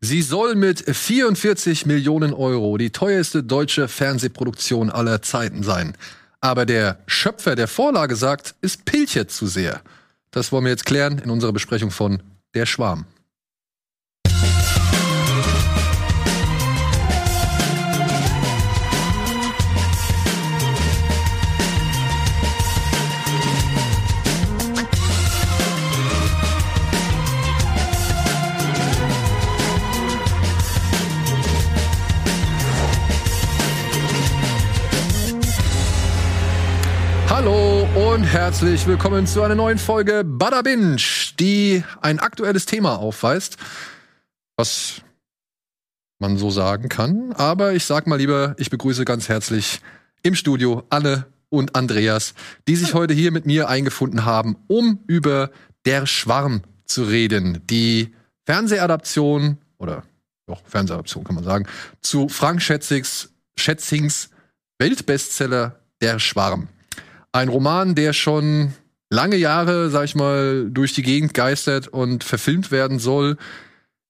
Sie soll mit 44 Millionen Euro die teuerste deutsche Fernsehproduktion aller Zeiten sein. Aber der Schöpfer der Vorlage sagt, es pilchert zu sehr. Das wollen wir jetzt klären in unserer Besprechung von Der Schwarm. Herzlich willkommen zu einer neuen Folge Bada Binge, die ein aktuelles Thema aufweist, was man so sagen kann. Aber ich sag mal lieber, ich begrüße ganz herzlich im Studio Anne und Andreas, die sich heute hier mit mir eingefunden haben, um über Der Schwarm zu reden. Die Fernsehadaption oder doch Fernsehadaption kann man sagen zu Frank Schätzings, Schätzings Weltbestseller Der Schwarm. Ein Roman, der schon lange Jahre, sag ich mal, durch die Gegend geistert und verfilmt werden soll.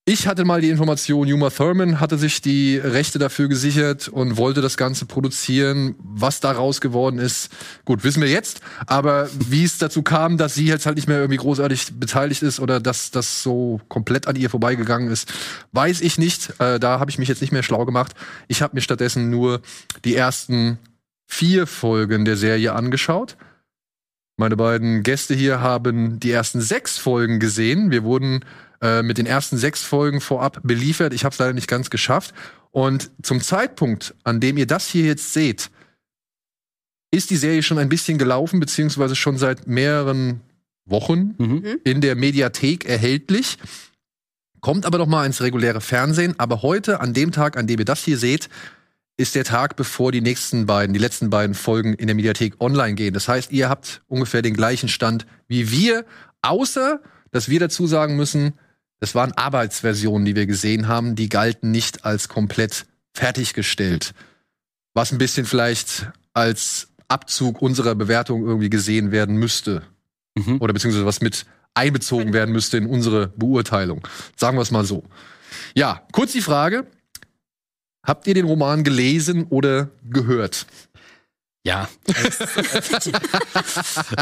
Ich hatte mal die Information, Uma Thurman hatte sich die Rechte dafür gesichert und wollte das Ganze produzieren. Was daraus geworden ist, gut, wissen wir jetzt. Aber wie es dazu kam, dass sie jetzt halt nicht mehr irgendwie großartig beteiligt ist oder dass das so komplett an ihr vorbeigegangen ist, weiß ich nicht. Äh, da habe ich mich jetzt nicht mehr schlau gemacht. Ich habe mir stattdessen nur die ersten vier Folgen der Serie angeschaut. Meine beiden Gäste hier haben die ersten sechs Folgen gesehen. Wir wurden äh, mit den ersten sechs Folgen vorab beliefert. Ich habe es leider nicht ganz geschafft. Und zum Zeitpunkt, an dem ihr das hier jetzt seht, ist die Serie schon ein bisschen gelaufen, beziehungsweise schon seit mehreren Wochen Mhm. in der Mediathek erhältlich. Kommt aber noch mal ins reguläre Fernsehen. Aber heute, an dem Tag, an dem ihr das hier seht, ist der Tag, bevor die nächsten beiden, die letzten beiden Folgen in der Mediathek online gehen. Das heißt, ihr habt ungefähr den gleichen Stand wie wir, außer dass wir dazu sagen müssen, das waren Arbeitsversionen, die wir gesehen haben, die galten nicht als komplett fertiggestellt. Was ein bisschen vielleicht als Abzug unserer Bewertung irgendwie gesehen werden müsste. Mhm. Oder beziehungsweise was mit einbezogen werden müsste in unsere Beurteilung. Sagen wir es mal so. Ja, kurz die Frage. Habt ihr den Roman gelesen oder gehört? Ja.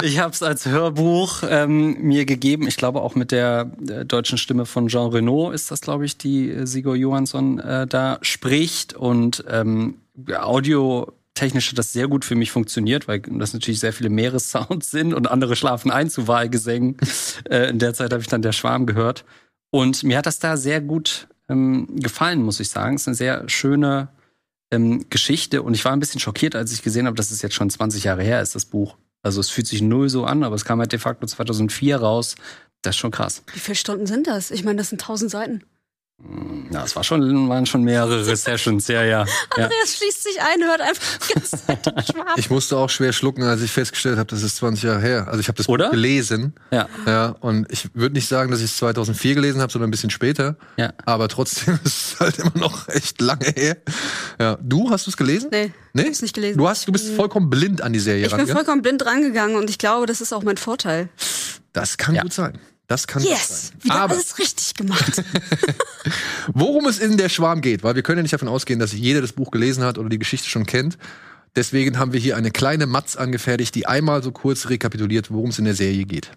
ich habe es als Hörbuch ähm, mir gegeben. Ich glaube auch mit der äh, deutschen Stimme von Jean Renault ist das, glaube ich, die äh, Sigur Johansson äh, da spricht und ähm, audiotechnisch hat das sehr gut für mich funktioniert, weil das natürlich sehr viele Meeressounds sind und andere schlafen ein zu Wahlgesängen. äh, in der Zeit habe ich dann der Schwarm gehört und mir hat das da sehr gut ähm, gefallen, muss ich sagen. Es ist eine sehr schöne ähm, Geschichte und ich war ein bisschen schockiert, als ich gesehen habe, dass es jetzt schon 20 Jahre her ist, das Buch. Also es fühlt sich null so an, aber es kam halt de facto 2004 raus. Das ist schon krass. Wie viele Stunden sind das? Ich meine, das sind tausend Seiten. Ja, es war schon, waren schon mehrere Sessions, ja, ja. ja. Andreas schließt sich ein, hört einfach die ganze Zeit. Ich musste auch schwer schlucken, als ich festgestellt habe, das ist 20 Jahre her. Also ich habe das Oder? Gelesen. Ja. Ja, und ich würde nicht sagen, dass ich es 2004 gelesen habe, sondern ein bisschen später. Ja. Aber trotzdem ist es halt immer noch echt lange her. Ja, du hast du es gelesen? Nee, Nee? ich hab's nicht gelesen. Du hast, du bist vollkommen blind an die Serie ich bin rangegangen. vollkommen blind rangegangen und ich glaube, das ist auch mein Vorteil. Das kann Ja. gut sein. Das kann Yes! sein. Wieder Aber alles richtig gemacht. worum es in der Schwarm geht, weil wir können ja nicht davon ausgehen, dass jeder das Buch gelesen hat oder die Geschichte schon kennt. Deswegen haben wir hier eine kleine Matz angefertigt, die einmal so kurz rekapituliert, worum es in der Serie geht.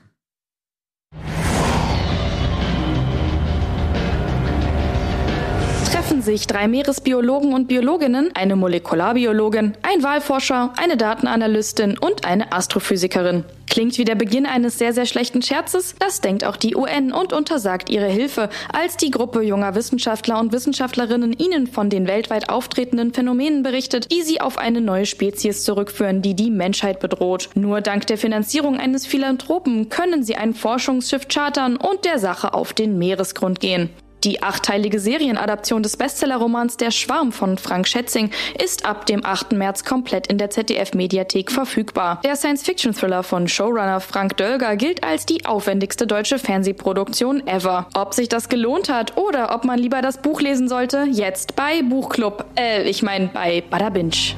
Sich drei Meeresbiologen und Biologinnen, eine Molekularbiologin, ein Wahlforscher, eine Datenanalystin und eine Astrophysikerin. Klingt wie der Beginn eines sehr, sehr schlechten Scherzes? Das denkt auch die UN und untersagt ihre Hilfe, als die Gruppe junger Wissenschaftler und Wissenschaftlerinnen ihnen von den weltweit auftretenden Phänomenen berichtet, die sie auf eine neue Spezies zurückführen, die die Menschheit bedroht. Nur dank der Finanzierung eines Philanthropen können sie ein Forschungsschiff chartern und der Sache auf den Meeresgrund gehen. Die achteilige Serienadaption des Bestsellerromans Der Schwarm von Frank Schätzing ist ab dem 8. März komplett in der ZDF-Mediathek verfügbar. Der Science-Fiction-Thriller von Showrunner Frank Dölger gilt als die aufwendigste deutsche Fernsehproduktion ever. Ob sich das gelohnt hat oder ob man lieber das Buch lesen sollte, jetzt bei Buchclub. Äh, ich meine bei Badabinch.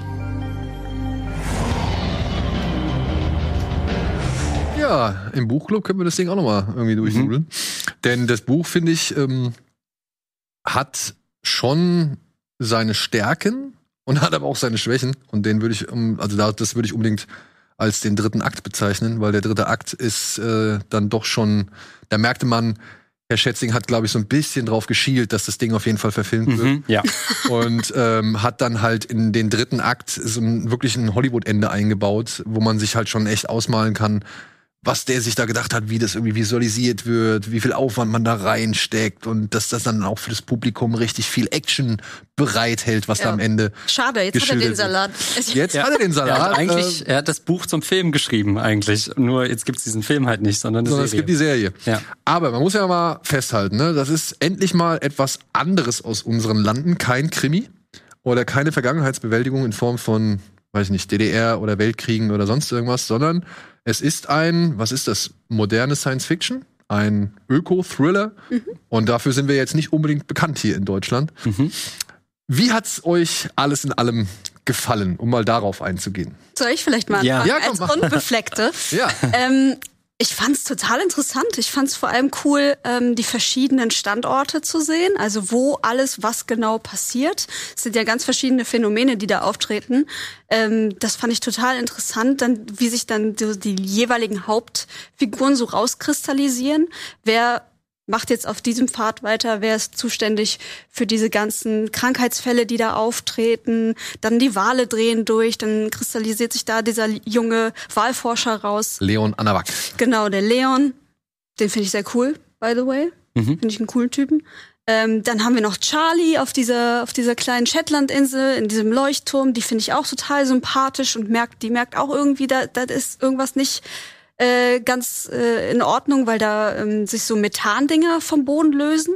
Ja, im Buchclub können wir das Ding auch noch mal irgendwie durchnudeln. Denn das Buch finde ich, ähm, hat schon seine Stärken und hat aber auch seine Schwächen. Und den würde ich, also da- das würde ich unbedingt als den dritten Akt bezeichnen, weil der dritte Akt ist äh, dann doch schon, da merkte man, Herr Schätzing hat, glaube ich, so ein bisschen drauf geschielt, dass das Ding auf jeden Fall verfilmt wird Mhm, ja. und ähm, hat dann halt in den dritten Akt so ein, wirklich ein Hollywood-Ende eingebaut, wo man sich halt schon echt ausmalen kann, was der sich da gedacht hat, wie das irgendwie visualisiert wird, wie viel Aufwand man da reinsteckt und dass das dann auch für das Publikum richtig viel Action bereithält, was da Ja. am Ende. Schade, jetzt hat er den Salat. Jetzt hat er den Er Salat. hat eigentlich, äh, er hat das Buch zum Film geschrieben eigentlich. Nur jetzt gibt's diesen Film halt nicht, sondern sondern es gibt die Serie. Ja. Aber man muss ja mal festhalten, ne, das ist endlich mal etwas anderes aus unseren Landen, kein Krimi oder keine Vergangenheitsbewältigung in Form von, weiß ich nicht, DDR oder Weltkriegen oder sonst irgendwas, sondern es ist ein, was ist das, moderne Science Fiction, ein Öko-Thriller und dafür sind wir jetzt nicht unbedingt bekannt hier in Deutschland. Wie hat's euch alles in allem gefallen, um mal darauf einzugehen? Soll ich vielleicht mal Ja. anfangen? Ja, komm, als mach. Unbefleckte? Ja, ähm, ich fand es total interessant. Ich fand es vor allem cool, ähm, die verschiedenen Standorte zu sehen. Also wo alles, was genau passiert. Es sind ja ganz verschiedene Phänomene, die da auftreten. Ähm, das fand ich total interessant, dann wie sich dann so die jeweiligen Hauptfiguren so rauskristallisieren. Wer macht jetzt auf diesem Pfad weiter, wer ist zuständig für diese ganzen Krankheitsfälle, die da auftreten, dann die Wale drehen durch, dann kristallisiert sich da dieser junge Wahlforscher raus. Leon Anawak. Genau, der Leon, den finde ich sehr cool, by the way. Mhm. Finde ich einen coolen Typen. Ähm, dann haben wir noch Charlie auf dieser, auf dieser kleinen Shetlandinsel, in diesem Leuchtturm. Die finde ich auch total sympathisch und merkt, die merkt auch irgendwie, da, da ist irgendwas nicht äh, ganz äh, in Ordnung, weil da ähm, sich so Methandinger vom Boden lösen.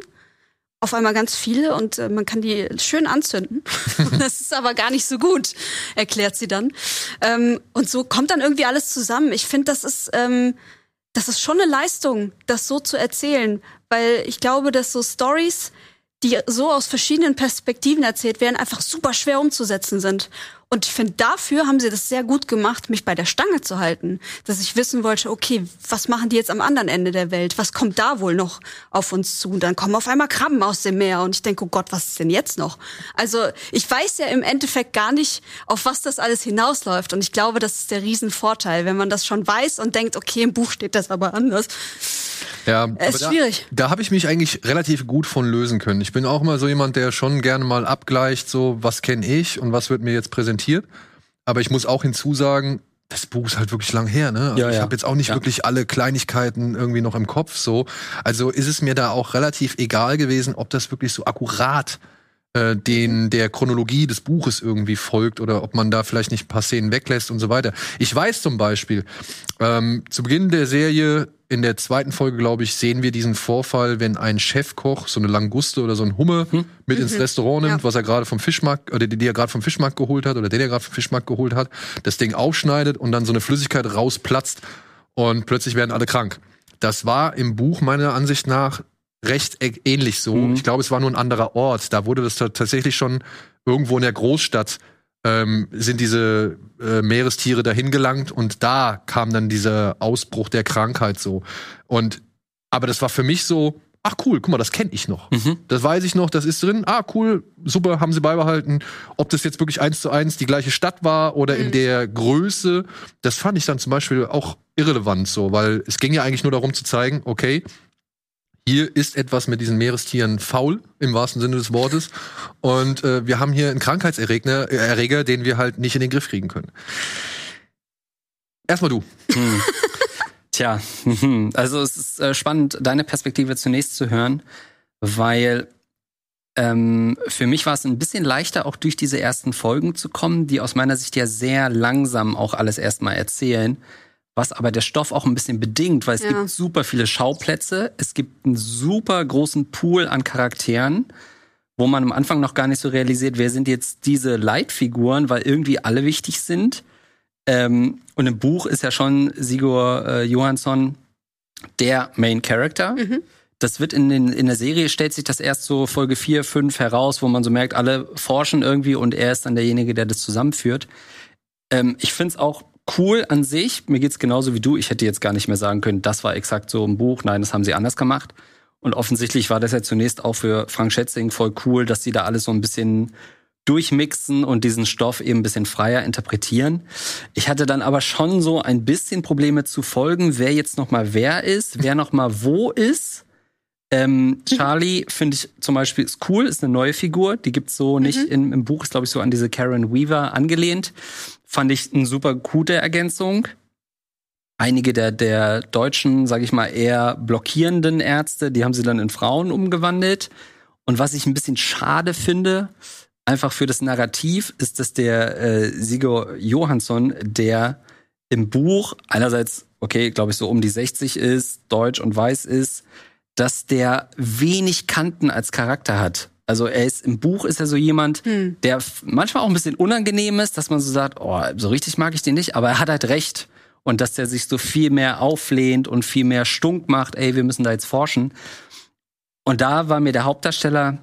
Auf einmal ganz viele und äh, man kann die schön anzünden. das ist aber gar nicht so gut, erklärt sie dann. Ähm, und so kommt dann irgendwie alles zusammen. Ich finde, das ist ähm, das ist schon eine Leistung, das so zu erzählen, weil ich glaube, dass so Stories, die so aus verschiedenen Perspektiven erzählt werden, einfach super schwer umzusetzen sind. Und ich finde, dafür haben sie das sehr gut gemacht, mich bei der Stange zu halten. Dass ich wissen wollte, okay, was machen die jetzt am anderen Ende der Welt? Was kommt da wohl noch auf uns zu? Und dann kommen auf einmal Krabben aus dem Meer und ich denke, oh Gott, was ist denn jetzt noch? Also ich weiß ja im Endeffekt gar nicht, auf was das alles hinausläuft. Und ich glaube, das ist der Riesenvorteil, wenn man das schon weiß und denkt, okay, im Buch steht das aber anders. Ja, Es ist da, schwierig. Da habe ich mich eigentlich relativ gut von lösen können. Ich bin auch immer so jemand, der schon gerne mal abgleicht, so was kenne ich und was wird mir jetzt präsentiert. Aber ich muss auch hinzusagen, das Buch ist halt wirklich lang her, ne? Also Ja, ich ja. habe jetzt auch nicht Ja. wirklich alle Kleinigkeiten irgendwie noch im Kopf so. Also ist es mir da auch relativ egal gewesen, ob das wirklich so akkurat äh, den der Chronologie des Buches irgendwie folgt oder ob man da vielleicht nicht ein paar Szenen weglässt und so weiter. Ich weiß zum Beispiel, ähm, zu Beginn der Serie, in der zweiten Folge, glaube ich, sehen wir diesen Vorfall, wenn ein Chefkoch so eine Languste oder so ein Humme mit ins Restaurant nimmt, Ja. was er gerade vom Fischmarkt oder die, die er gerade vom Fischmarkt geholt hat oder den er gerade vom Fischmarkt geholt hat, das Ding aufschneidet und dann so eine Flüssigkeit rausplatzt und plötzlich werden alle krank. Das war im Buch meiner Ansicht nach recht ä- ähnlich so. Mhm. Ich glaube, es war nur ein anderer Ort. Da wurde das ta- tatsächlich schon irgendwo in der Großstadt ähm, sind diese äh, Meerestiere dahin gelangt und da kam dann dieser Ausbruch der Krankheit so. Und aber das war für mich so, ach cool, guck mal, das kenne ich noch. Mhm. Das weiß ich noch, das ist drin. Ah, cool, super, haben sie beibehalten. Ob das jetzt wirklich eins zu eins die gleiche Stadt war oder in der Größe, das fand ich dann zum Beispiel auch irrelevant so, weil es ging ja eigentlich nur darum zu zeigen, okay, hier ist etwas mit diesen Meerestieren faul, im wahrsten Sinne des Wortes. Und äh, wir haben hier einen Krankheitserreger, äh, Erreger, den wir halt nicht in den Griff kriegen können. Erstmal du. Hm. Tja, mhm. also es ist äh, spannend, deine Perspektive zunächst zu hören, weil ähm, für mich war es ein bisschen leichter, auch durch diese ersten Folgen zu kommen, die aus meiner Sicht ja sehr langsam auch alles erstmal erzählen, was aber der Stoff auch ein bisschen bedingt, weil es Ja. gibt super viele Schauplätze, es gibt einen super großen Pool an Charakteren, wo man am Anfang noch gar nicht so realisiert, wer sind jetzt diese Leitfiguren, weil irgendwie alle wichtig sind. Ähm, und im Buch ist ja schon Sigur äh, Johansson der Main Character. Das wird in, den, in der Serie stellt sich das erst so Folge 4, 5 heraus, wo man so merkt, alle forschen irgendwie und er ist dann derjenige, der das zusammenführt. Ähm, ich find's auch cool an sich. Mir geht's genauso wie du. Ich hätte jetzt gar nicht mehr sagen können, das war exakt so im Buch. Nein, das haben sie anders gemacht. Und offensichtlich war das ja zunächst auch für Frank Schätzing voll cool, dass sie da alles so ein bisschen durchmixen und diesen Stoff eben ein bisschen freier interpretieren. Ich hatte dann aber schon so ein bisschen Probleme zu folgen, wer jetzt noch mal wer ist, wer noch mal wo ist. Ähm, Charlie finde ich zum Beispiel ist cool, ist eine neue Figur, die gibt's so nicht Mhm. in, im Buch, ist glaube ich so an diese Karen Weaver angelehnt. Fand ich eine super gute Ergänzung. Einige der, der deutschen, sage ich mal, eher blockierenden Ärzte, die haben sie dann in Frauen umgewandelt. Und was ich ein bisschen schade finde, einfach für das Narrativ, ist, dass der äh, Sigurd Johansson, der im Buch einerseits, okay, glaube ich, so um die 60 ist, deutsch und weiß ist, dass der wenig Kanten als Charakter hat. Also er ist im Buch ist er so jemand, Hm. der manchmal auch ein bisschen unangenehm ist, dass man so sagt, oh, so richtig mag ich den nicht, aber er hat halt recht. Und dass der sich so viel mehr auflehnt und viel mehr stunk macht, ey, wir müssen da jetzt forschen. Und da war mir der Hauptdarsteller,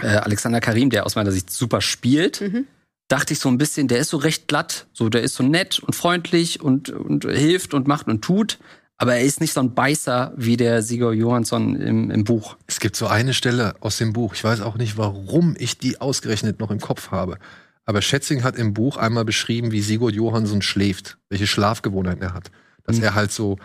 äh, Alexander Karim, der aus meiner Sicht super spielt, Mhm. dachte ich so ein bisschen, der ist so recht glatt, so der ist so nett und freundlich und, und hilft und macht und tut. Aber er ist nicht so ein Beißer wie der Sigurd Johansson im, im Buch. Es gibt so eine Stelle aus dem Buch, ich weiß auch nicht, warum ich die ausgerechnet noch im Kopf habe. Aber Schätzing hat im Buch einmal beschrieben, wie Sigurd Johansson schläft, welche Schlafgewohnheiten er hat. Dass Mhm. er halt so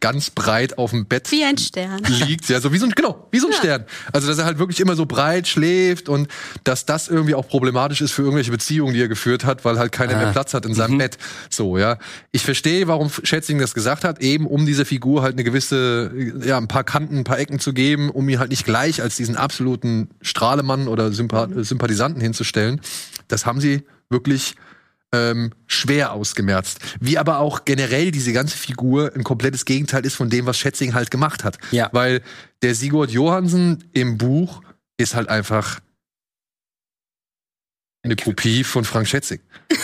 ganz breit auf dem Bett Wie ein Stern. liegt, ja, so wie so ein, genau, wie so ein Ja. Stern. Also, dass er halt wirklich immer so breit schläft und dass das irgendwie auch problematisch ist für irgendwelche Beziehungen, die er geführt hat, weil halt keiner Ah. mehr Platz hat in seinem Mhm. Bett. So, ja. Ich verstehe, warum Schätzing das gesagt hat, eben um dieser Figur halt eine gewisse, ja, ein paar Kanten, ein paar Ecken zu geben, um ihn halt nicht gleich als diesen absoluten Strahlemann oder Sympa Sympathisanten hinzustellen. Das haben sie wirklich ähm, schwer ausgemerzt. Wie aber auch generell diese ganze Figur ein komplettes Gegenteil ist von dem, was Schätzing halt gemacht hat. Ja. Weil der Sigurd Johansen im Buch ist halt einfach eine Kopie von Frank Schätzing.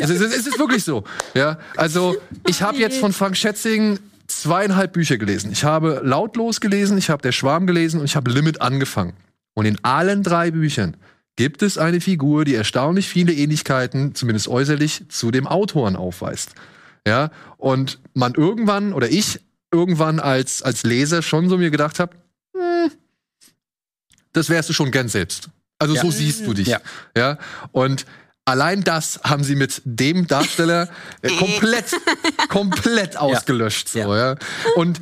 Also es ist, es ist wirklich so. Ja, also ich habe jetzt von Frank Schätzing zweieinhalb Bücher gelesen. Ich habe Lautlos gelesen, ich habe Der Schwarm gelesen und ich habe Limit angefangen. Und in allen drei Büchern gibt es eine Figur, die erstaunlich viele Ähnlichkeiten, zumindest äußerlich, zu dem Autoren aufweist. Ja, und man irgendwann oder ich irgendwann als als Leser schon so mir gedacht habe, hm, das wärst du schon gern selbst. Also Ja. so siehst du dich. Ja. ja, und allein das haben sie mit dem Darsteller äh, komplett komplett ausgelöscht so, ja. Und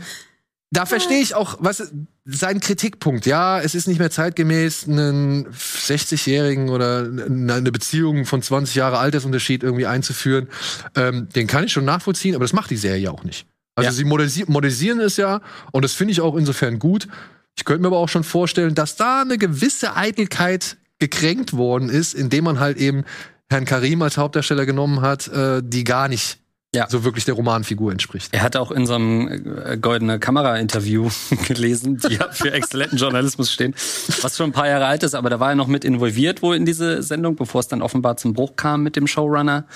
da verstehe ich auch, was sein Kritikpunkt. Ja, es ist nicht mehr zeitgemäß, einen 60-Jährigen oder eine Beziehung von 20 Jahre Altersunterschied irgendwie einzuführen. Ähm, den kann ich schon nachvollziehen, aber das macht die Serie auch nicht. Also Ja. sie modernisi modernisieren es ja und das finde ich auch insofern gut. Ich könnte mir aber auch schon vorstellen, dass da eine gewisse Eitelkeit gekränkt worden ist, indem man halt eben Herrn Karim als Hauptdarsteller genommen hat, äh, die gar nicht Ja. so wirklich der Romanfigur entspricht. Er hat auch in so einem äh, goldene Kamera-Interview gelesen, die ja für exzellenten Journalismus stehen, was schon ein paar Jahre alt ist, aber da war er noch mit involviert wohl in diese Sendung, bevor es dann offenbar zum Bruch kam mit dem Showrunner.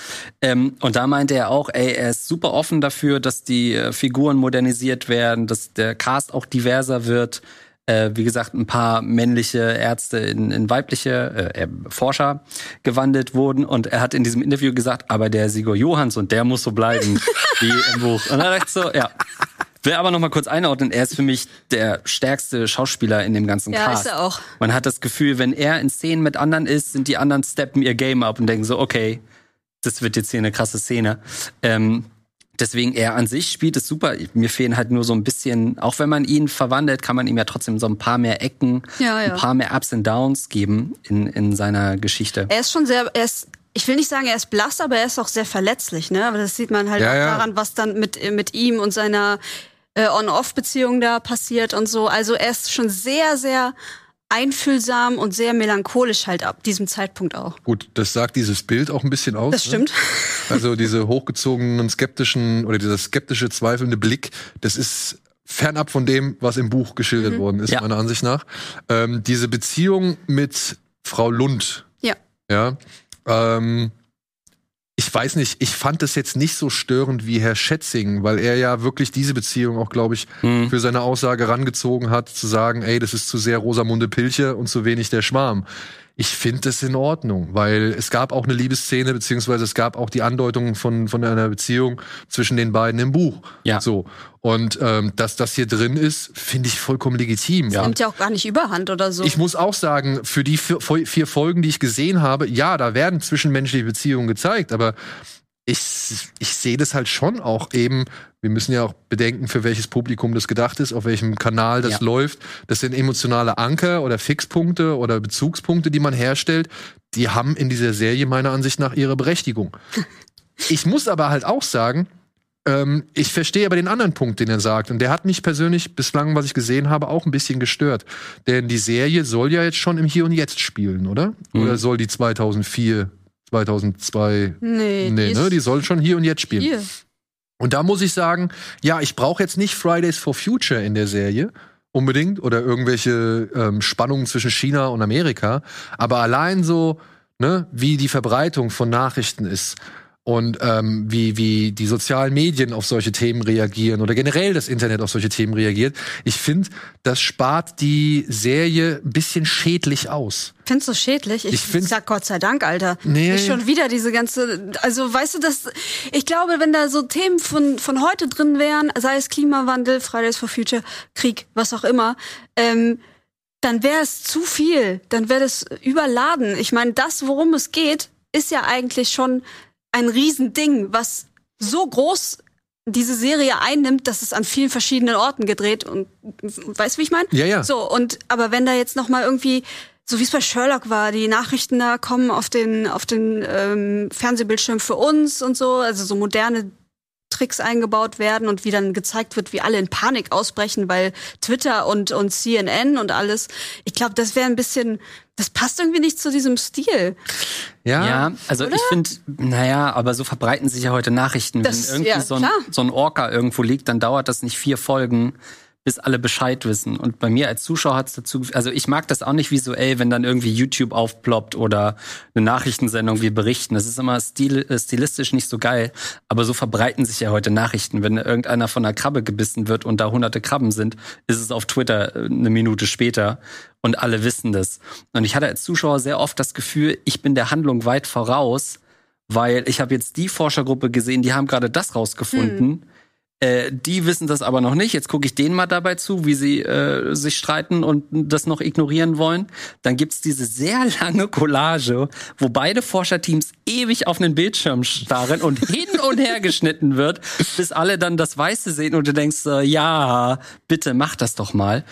Ähm, und da meinte er auch, ey, er ist super offen dafür, dass die äh, Figuren modernisiert werden, dass der Cast auch diverser wird. Äh, wie gesagt, ein paar männliche Ärzte in, in weibliche äh, äh, Forscher gewandelt wurden. Und er hat in diesem Interview gesagt, aber der Sigurd Johanns und der muss so bleiben wie im Buch. Und dann dachte ich so, ja. Will aber noch mal kurz einordnen, er ist für mich der stärkste Schauspieler in dem ganzen Ja, Cast. ist er auch. Man hat das Gefühl, wenn er in Szenen mit anderen ist, sind die anderen steppen ihr Game up und denken so, okay, das wird jetzt hier eine krasse Szene. Ähm, deswegen er an sich spielt es super. Mir fehlen halt nur so ein bisschen, auch wenn man ihn verwandelt, kann man ihm ja trotzdem so ein paar mehr Ecken, Ja, ja. ein paar mehr Ups and Downs geben in, in seiner Geschichte. Er ist schon sehr, er ist, ich will nicht sagen, er ist blass, aber er ist auch sehr verletzlich, ne? Aber das sieht man halt Ja, auch ja. daran, was dann mit, mit ihm und seiner äh, On-Off-Beziehung da passiert und so. Also er ist schon sehr, sehr einfühlsam und sehr melancholisch halt ab diesem Zeitpunkt auch. Gut, das sagt dieses Bild auch ein bisschen aus. Das ne? stimmt. Also diese hochgezogenen, skeptischen oder dieser skeptische, zweifelnde Blick, das ist fernab von dem, was im Buch geschildert worden ist, Ja. meiner Ansicht nach. Ähm, diese Beziehung mit Frau Lund, Ja. ja, ähm, ich weiß nicht, ich fand das jetzt nicht so störend wie Herr Schätzing, weil er ja wirklich diese Beziehung auch, glaube ich, Hm. für seine Aussage rangezogen hat, zu sagen, ey, das ist zu sehr Rosamunde Pilche und zu wenig der Schwarm. Ich finde das in Ordnung, weil es gab auch eine Liebesszene, beziehungsweise es gab auch die Andeutung von, von einer Beziehung zwischen den beiden im Buch. Ja. So. Und ähm, dass das hier drin ist, finde ich vollkommen legitim. Ja. Nimmt ja auch gar nicht überhand oder so. Ich muss auch sagen, für die vier, vier Folgen, die ich gesehen habe, ja, da werden zwischenmenschliche Beziehungen gezeigt, aber ich, ich sehe das halt schon auch eben, wir müssen ja auch bedenken, für welches Publikum das gedacht ist, auf welchem Kanal das Ja. läuft. Das sind emotionale Anker oder Fixpunkte oder Bezugspunkte, die man herstellt. Die haben in dieser Serie meiner Ansicht nach ihre Berechtigung. Ich muss aber halt auch sagen, ähm, ich verstehe aber den anderen Punkt, den er sagt. Und der hat mich persönlich bislang, was ich gesehen habe, auch ein bisschen gestört. Denn die Serie soll ja jetzt schon im Hier und Jetzt spielen, oder? Mhm. Oder soll die 2004, 2002 nee, Nee, ne? Die soll schon hier und jetzt spielen. hier. Und da muss ich sagen, ja, ich brauche jetzt nicht Fridays for Future in der Serie. Unbedingt. Oder irgendwelche ähm, Spannungen zwischen China und Amerika. Aber allein so, ne, wie die Verbreitung von Nachrichten ist und ähm, wie, wie die sozialen Medien auf solche Themen reagieren oder generell das Internet auf solche Themen reagiert. Ich finde, das spart die Serie ein bisschen schädlich aus. Findest du schädlich? Ich, Ich find's- sag Gott sei Dank, Alter. Nee. Nicht schon wieder diese ganze, also weißt du, das, ich glaube, wenn da so Themen von, von heute drin wären, sei es Klimawandel, Fridays for Future, Krieg, was auch immer, ähm, dann wäre es zu viel, dann wäre das überladen. Ich meine, das, worum es geht, ist ja eigentlich schon ein Riesending, was so groß diese Serie einnimmt, dass es an vielen verschiedenen Orten gedreht und weißt du, wie ich meine? Ja, ja. So und aber wenn da jetzt noch mal irgendwie so wie es bei Sherlock war, die Nachrichten da kommen auf den auf den ähm, Fernsehbildschirm für uns und so, also so moderne Tricks eingebaut werden und wie dann gezeigt wird, wie alle in Panik ausbrechen, weil Twitter und und CNN und alles. Ich glaube, das wäre ein bisschen, das passt irgendwie nicht zu diesem Stil. Ja, also ich finde, naja, aber so verbreiten sich ja heute Nachrichten. Das- Wenn irgendwie ja, so, ein, so ein Orca irgendwo liegt, dann dauert das nicht vier Folgen, bis alle Bescheid wissen. Und bei mir als Zuschauer hat's dazu, also ich mag das auch nicht visuell, wenn dann irgendwie YouTube aufploppt oder eine Nachrichtensendung wir berichten. Das ist immer stil, äh, stilistisch nicht so geil. Aber so verbreiten sich ja heute Nachrichten. Wenn irgendeiner von einer Krabbe gebissen wird und da hunderte Krabben sind, ist es auf Twitter äh, eine Minute später und alle wissen das. Und ich hatte als Zuschauer sehr oft das Gefühl, ich bin der Handlung weit voraus, weil ich habe jetzt die Forschergruppe gesehen, die haben gerade das rausgefunden. Äh, die wissen das aber noch nicht. Jetzt gucke ich denen mal dabei zu, wie sie äh, sich streiten und das noch ignorieren wollen. Dann gibt's diese sehr lange Collage, wo beide Forscherteams ewig auf einen Bildschirm starren und hin und her geschnitten wird, bis alle dann das Weiße sehen und du denkst, äh, ja, bitte mach das doch mal.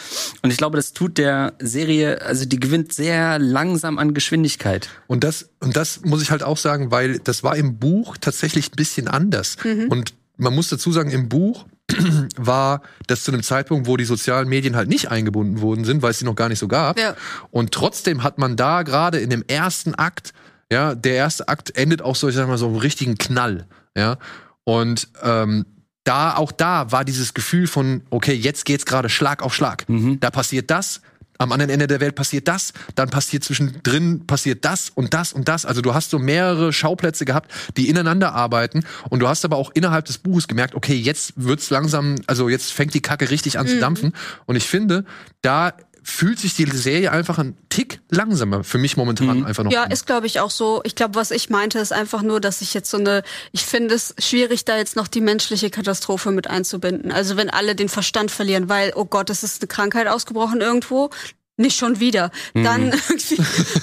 Und ich glaube, das tut der Serie, also die gewinnt sehr langsam an Geschwindigkeit. Und das, und das muss ich halt auch sagen, weil das war im Buch tatsächlich ein bisschen anders. Und man muss dazu sagen, im Buch war das zu einem Zeitpunkt, wo die sozialen Medien halt nicht eingebunden worden sind, weil es sie noch gar nicht so gab. Ja. Und trotzdem hat man da gerade in dem ersten Akt, ja, der erste Akt endet auch so, ich sag mal, so einem richtigen Knall, ja. Und ähm, da, auch da war dieses Gefühl von, okay, jetzt geht's gerade Schlag auf Schlag. Da passiert das, am anderen Ende der Welt passiert das, dann passiert zwischendrin passiert das und das und das. Also du hast so mehrere Schauplätze gehabt, die ineinander arbeiten und du hast aber auch innerhalb des Buches gemerkt, okay, jetzt wird's langsam, also jetzt fängt die Kacke richtig an zu dampfen und ich finde, da fühlt sich die Serie einfach ein Tick langsamer für mich momentan einfach noch. Ja, an. ist glaube ich auch so. Ich glaube, was ich meinte, ist einfach nur, dass ich jetzt so eine, ich finde es schwierig, da jetzt noch die menschliche Katastrophe mit einzubinden. Also wenn alle den Verstand verlieren, weil, oh Gott, es ist eine Krankheit ausgebrochen irgendwo. Nicht schon wieder. Dann irgendwie,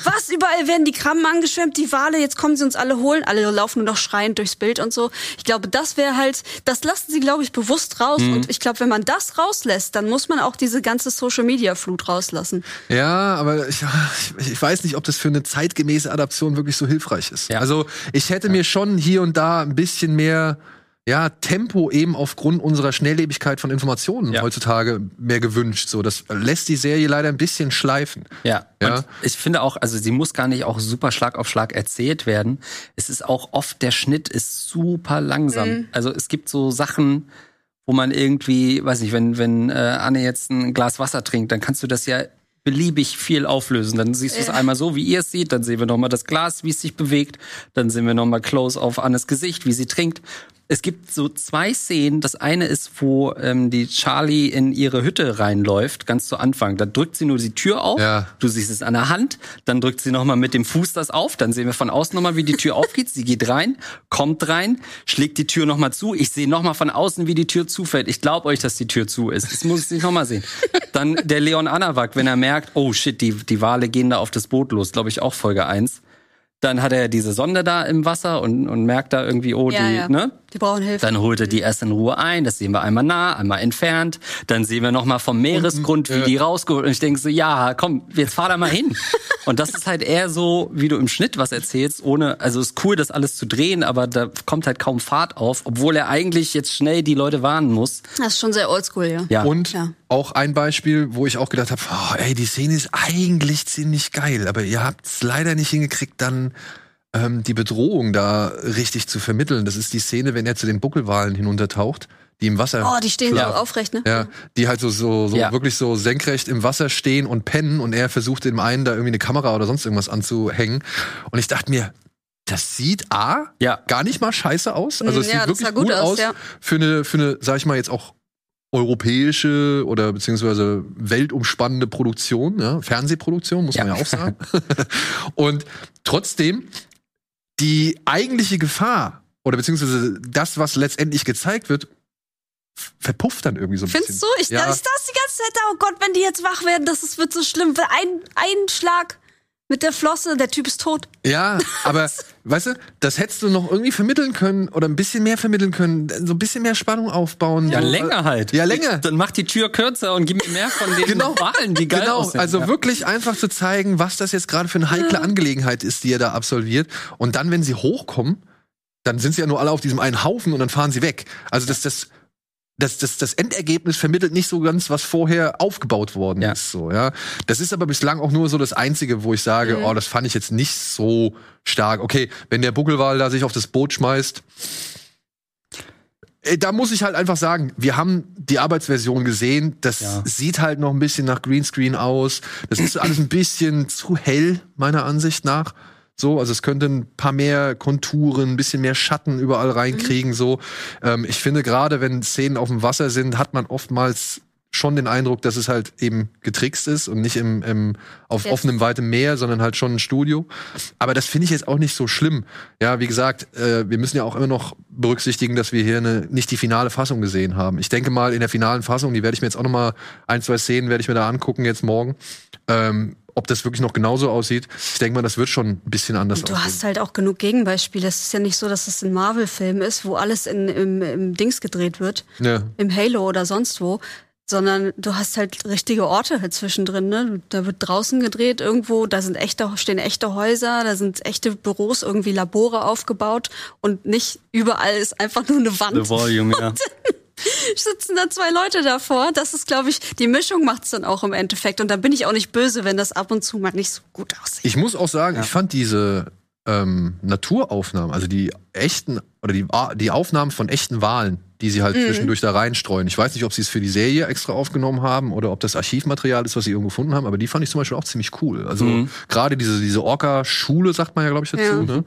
was? Überall werden die Krabben angeschwemmt, die Wale, jetzt kommen sie uns alle holen. Alle laufen nur noch schreiend durchs Bild und so. Ich glaube, das wäre halt, das lassen sie, glaube ich, bewusst raus. Und ich glaube, wenn man das rauslässt, dann muss man auch diese ganze Social-Media-Flut rauslassen. Ja, aber ich, ich, ich weiß nicht, ob das für eine zeitgemäße Adaption wirklich so hilfreich ist. Ja. Also ich hätte mir schon hier und da ein bisschen mehr ja, Tempo eben aufgrund unserer Schnelllebigkeit von Informationen Ja. heutzutage mehr gewünscht. So, das lässt die Serie leider ein bisschen schleifen. Ja. Ja. Und ich finde auch, also sie muss gar nicht auch super Schlag auf Schlag erzählt werden. Es ist auch oft, der Schnitt ist super langsam. Also es gibt so Sachen, wo man irgendwie, weiß nicht, wenn, wenn äh, Anne jetzt ein Glas Wasser trinkt, dann kannst du das ja beliebig viel auflösen. Dann siehst du es einmal so, wie ihr es seht, dann sehen wir nochmal das Glas, wie es sich bewegt, dann sehen wir nochmal close auf Annes Gesicht, wie sie trinkt. Es gibt so zwei Szenen. Das eine ist, wo ähm, die Charlie in ihre Hütte reinläuft, ganz zu Anfang. Da drückt sie nur die Tür auf. Ja. Du siehst es an der Hand. Dann drückt sie noch mal mit dem Fuß das auf. Dann sehen wir von außen noch mal, wie die Tür aufgeht. Sie geht rein, kommt rein, schlägt die Tür noch mal zu. Ich sehe noch mal von außen, wie die Tür zufällt. Ich glaube euch, dass die Tür zu ist. Das muss ich noch mal sehen. Dann der Leon Anawak, wenn er merkt, oh shit, die, die Wale gehen da auf das Boot los. Glaube ich auch Folge 1. Dann hat er diese Sonde da im Wasser und, und merkt da irgendwie, oh, Ja, die, ja. ne? Die brauchen Hilfe. Dann holt er die erst in Ruhe ein. Das sehen wir einmal nah, einmal entfernt. Dann sehen wir noch mal vom Meeresgrund, wie die rausgeholt. Und ich denke so, ja, komm, jetzt fahr da mal hin. und das ist halt eher so, wie du im Schnitt was erzählst, ohne, also es ist cool, das alles zu drehen, aber da kommt halt kaum Fahrt auf, obwohl er eigentlich jetzt schnell die Leute warnen muss. Das ist schon sehr oldschool, ja. Ja. Und Ja. auch ein Beispiel, wo ich auch gedacht habe, oh, ey, die Szene ist eigentlich ziemlich geil, aber ihr habt es leider nicht hingekriegt, dann ähm, die Bedrohung da richtig zu vermitteln. Das ist die Szene, wenn er zu den Buckelwalen hinuntertaucht, die im Wasser. Oh, die stehen Ja. so aufrecht, ne? Ja, die halt so, so, so Ja. wirklich so senkrecht im Wasser stehen und pennen und er versucht dem einen da irgendwie eine Kamera oder sonst irgendwas anzuhängen. Und ich dachte mir, das sieht A, Ja. gar nicht mal scheiße aus. Also Mm, es ja, sieht das wirklich gut gut aus, aus ja. für eine, für eine, sag ich mal, jetzt auch europäische oder beziehungsweise weltumspannende Produktion, ja, Fernsehproduktion, muss man ja auch sagen. und trotzdem, die eigentliche Gefahr oder beziehungsweise das, was letztendlich gezeigt wird, verpufft dann irgendwie so ein Findest du? bisschen. Ich, ja. ich dachte die ganze Zeit, oh Gott, wenn die jetzt wach werden, das ist, wird so schlimm. Ein, ein Schlag mit der Flosse, der Typ ist tot. Ja, aber weißt du, das hättest du noch irgendwie vermitteln können oder ein bisschen mehr vermitteln können, so ein bisschen mehr Spannung aufbauen. Ja, so. länger halt. Ja, länger. Dann macht die Tür kürzer und gib mir mehr von den Genau. Wahlen, die geil Genau, aussehen. also ja. wirklich einfach zu zeigen, was das jetzt gerade für eine heikle Angelegenheit ist, die er da absolviert. Und dann, wenn sie hochkommen, dann sind sie ja nur alle auf diesem einen Haufen und dann fahren sie weg. Also das, das, das, das, das Endergebnis vermittelt nicht so ganz, was vorher aufgebaut worden Ja. ist. So, ja. Das ist aber bislang auch nur so das Einzige, wo ich sage, Mhm. oh, das fand ich jetzt nicht so stark. Okay, wenn der Buckelwal da sich auf das Boot schmeißt, Ey, Da muss ich halt einfach sagen, wir haben die Arbeitsversion gesehen. Das Ja. sieht halt noch ein bisschen nach Greenscreen aus. Das ist alles ein bisschen zu hell, meiner Ansicht nach. So, also es könnte ein paar mehr Konturen, ein bisschen mehr Schatten überall reinkriegen. So, ähm, ich finde gerade, wenn Szenen auf dem Wasser sind, hat man oftmals schon den Eindruck, dass es halt eben getrickst ist und nicht im, im auf Ja. offenem weitem Meer, sondern halt schon ein Studio. Aber das finde ich jetzt auch nicht so schlimm. Ja, wie gesagt, äh, wir müssen ja auch immer noch berücksichtigen, dass wir hier eine, nicht die finale Fassung gesehen haben. Ich denke mal, in der finalen Fassung, die werde ich mir jetzt auch noch mal ein, zwei Szenen werde ich mir da angucken jetzt morgen. Ähm, ob das wirklich noch genauso aussieht. Ich denke mal, das wird schon ein bisschen anders Und du aussehen. hast halt auch genug Gegenbeispiele. Es ist ja nicht so, dass es ein Marvel-Film ist, wo alles in, im, im Dings gedreht wird, ja. im Halo oder sonst wo, sondern du hast halt richtige Orte halt zwischendrin. Ne? Da wird draußen gedreht, irgendwo, da sind echte, stehen echte Häuser, da sind echte Büros, irgendwie Labore aufgebaut und nicht überall ist einfach nur eine Wand. The Volume, ja. sitzen da zwei Leute davor. Das ist, glaube ich, die Mischung macht's dann auch im Endeffekt. Und da bin ich auch nicht böse, wenn das ab und zu mal nicht so gut aussieht. Ich muss auch sagen, ich fand diese ähm, Naturaufnahmen, also die echten oder die, die Aufnahmen von echten Walen, die sie halt zwischendurch da reinstreuen. Ich weiß nicht, ob sie es für die Serie extra aufgenommen haben oder ob das Archivmaterial ist, was sie irgendwo gefunden haben, aber die fand ich zum Beispiel auch ziemlich cool. Also Mhm. gerade diese, diese Orca-Schule, sagt man ja, glaube ich, dazu, Ja. ne?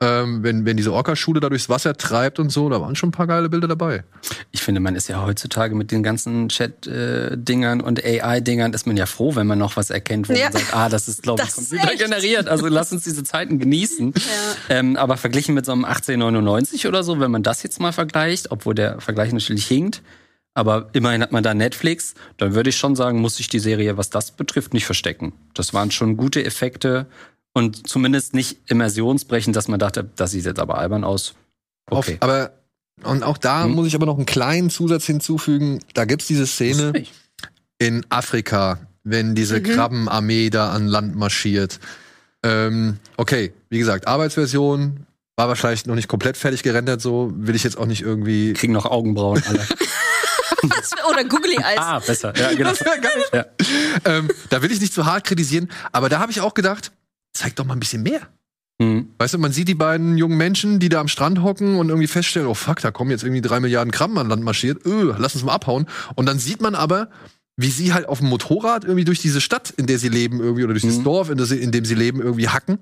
Ähm, wenn, wenn diese Orca-Schule da durchs Wasser treibt und so, da waren schon ein paar geile Bilder dabei. Ich finde, man ist ja heutzutage mit den ganzen Chat-Dingern und AI-Dingern, ist man ja froh, wenn man noch was erkennt, wo Ja. man sagt, ah, das ist, glaube ich, Das ist computergeneriert. Also lass uns diese Zeiten genießen. Ähm, aber verglichen mit so einem 1899 oder so, wenn man das jetzt mal vergleicht, obwohl der Vergleich natürlich hinkt, aber immerhin hat man da Netflix, dann würde ich schon sagen, muss sich die Serie, was das betrifft, nicht verstecken. Das waren schon gute Effekte und zumindest nicht immersionsbrechend, dass man dachte, das sieht jetzt aber albern aus. Okay. Auf, aber und auch da Hm. muss ich aber noch einen kleinen Zusatz hinzufügen. Da gibt's diese Szene. In Afrika, wenn diese Krabbenarmee da an Land marschiert. Ähm, okay, wie gesagt, Arbeitsversion war wahrscheinlich noch nicht komplett fertig gerendert, so will ich jetzt auch nicht irgendwie. Kriegen noch Augenbrauen alle. Oder Googly Eyes. ah, besser. Ja, genau. Das wär geil. Ja. ähm, da will ich nicht zu hart kritisieren, aber da habe ich auch gedacht, zeig doch mal ein bisschen mehr. Hm. Weißt du, man sieht die beiden jungen Menschen, die da am Strand hocken und irgendwie feststellen, oh fuck, da kommen jetzt irgendwie drei Milliarden Krabben an Land marschiert, öh, lass uns mal abhauen. Und dann sieht man aber, wie sie halt auf dem Motorrad irgendwie durch diese Stadt, in der sie leben, irgendwie, oder durch Mhm. Dorf, in, das, in dem sie leben, irgendwie hacken.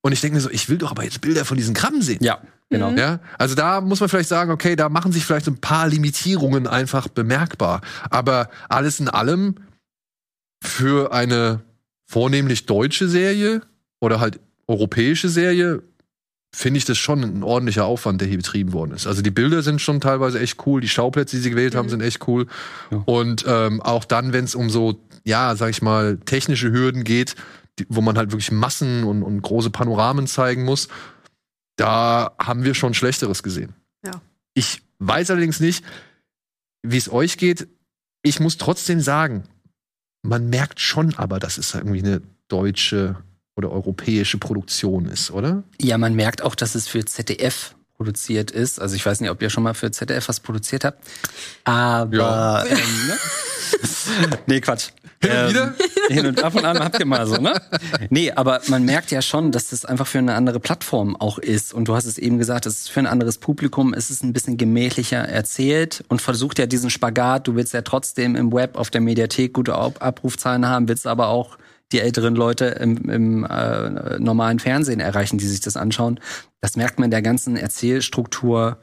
Und ich denke mir so, ich will doch aber jetzt Bilder von diesen Krabben sehen. Ja, genau. Ja, also da muss man vielleicht sagen, okay, da machen sich vielleicht so ein paar Limitierungen einfach bemerkbar. Aber alles in allem für eine vornehmlich deutsche Serie oder halt europäische Serie finde ich das schon ein ordentlicher Aufwand, der hier betrieben worden ist. Also die Bilder sind schon teilweise echt cool, die Schauplätze, die sie gewählt haben, sind echt cool. Ja. Und ähm, auch dann, wenn es um so, ja, sag ich mal, technische Hürden geht, die, wo man halt wirklich Massen und, und große Panoramen zeigen muss, da haben wir schon Schlechteres gesehen. Ja. Ich weiß allerdings nicht, wie es euch geht. Ich muss trotzdem sagen, man merkt schon aber, dass es irgendwie eine deutsche oder europäische Produktion ist, oder? Ja, man merkt auch, dass es für ZDF produziert ist. Also ich weiß nicht, ob ihr schon mal für ZDF was produziert habt. Aber Ja. ähm, ne? nee, Quatsch. Hin und Ähm, wieder? Hin und ab und an habt ihr mal so, ne? Nee, aber man merkt ja schon, dass das einfach für eine andere Plattform auch ist. Und du hast es eben gesagt, es ist für ein anderes Publikum, es ist ein bisschen gemächlicher erzählt und versucht ja diesen Spagat. Du willst ja trotzdem im Web auf der Mediathek gute Ab- Abrufzahlen haben, willst aber auch die älteren Leute im, im äh, normalen Fernsehen erreichen, die sich das anschauen. Das merkt man in der ganzen Erzählstruktur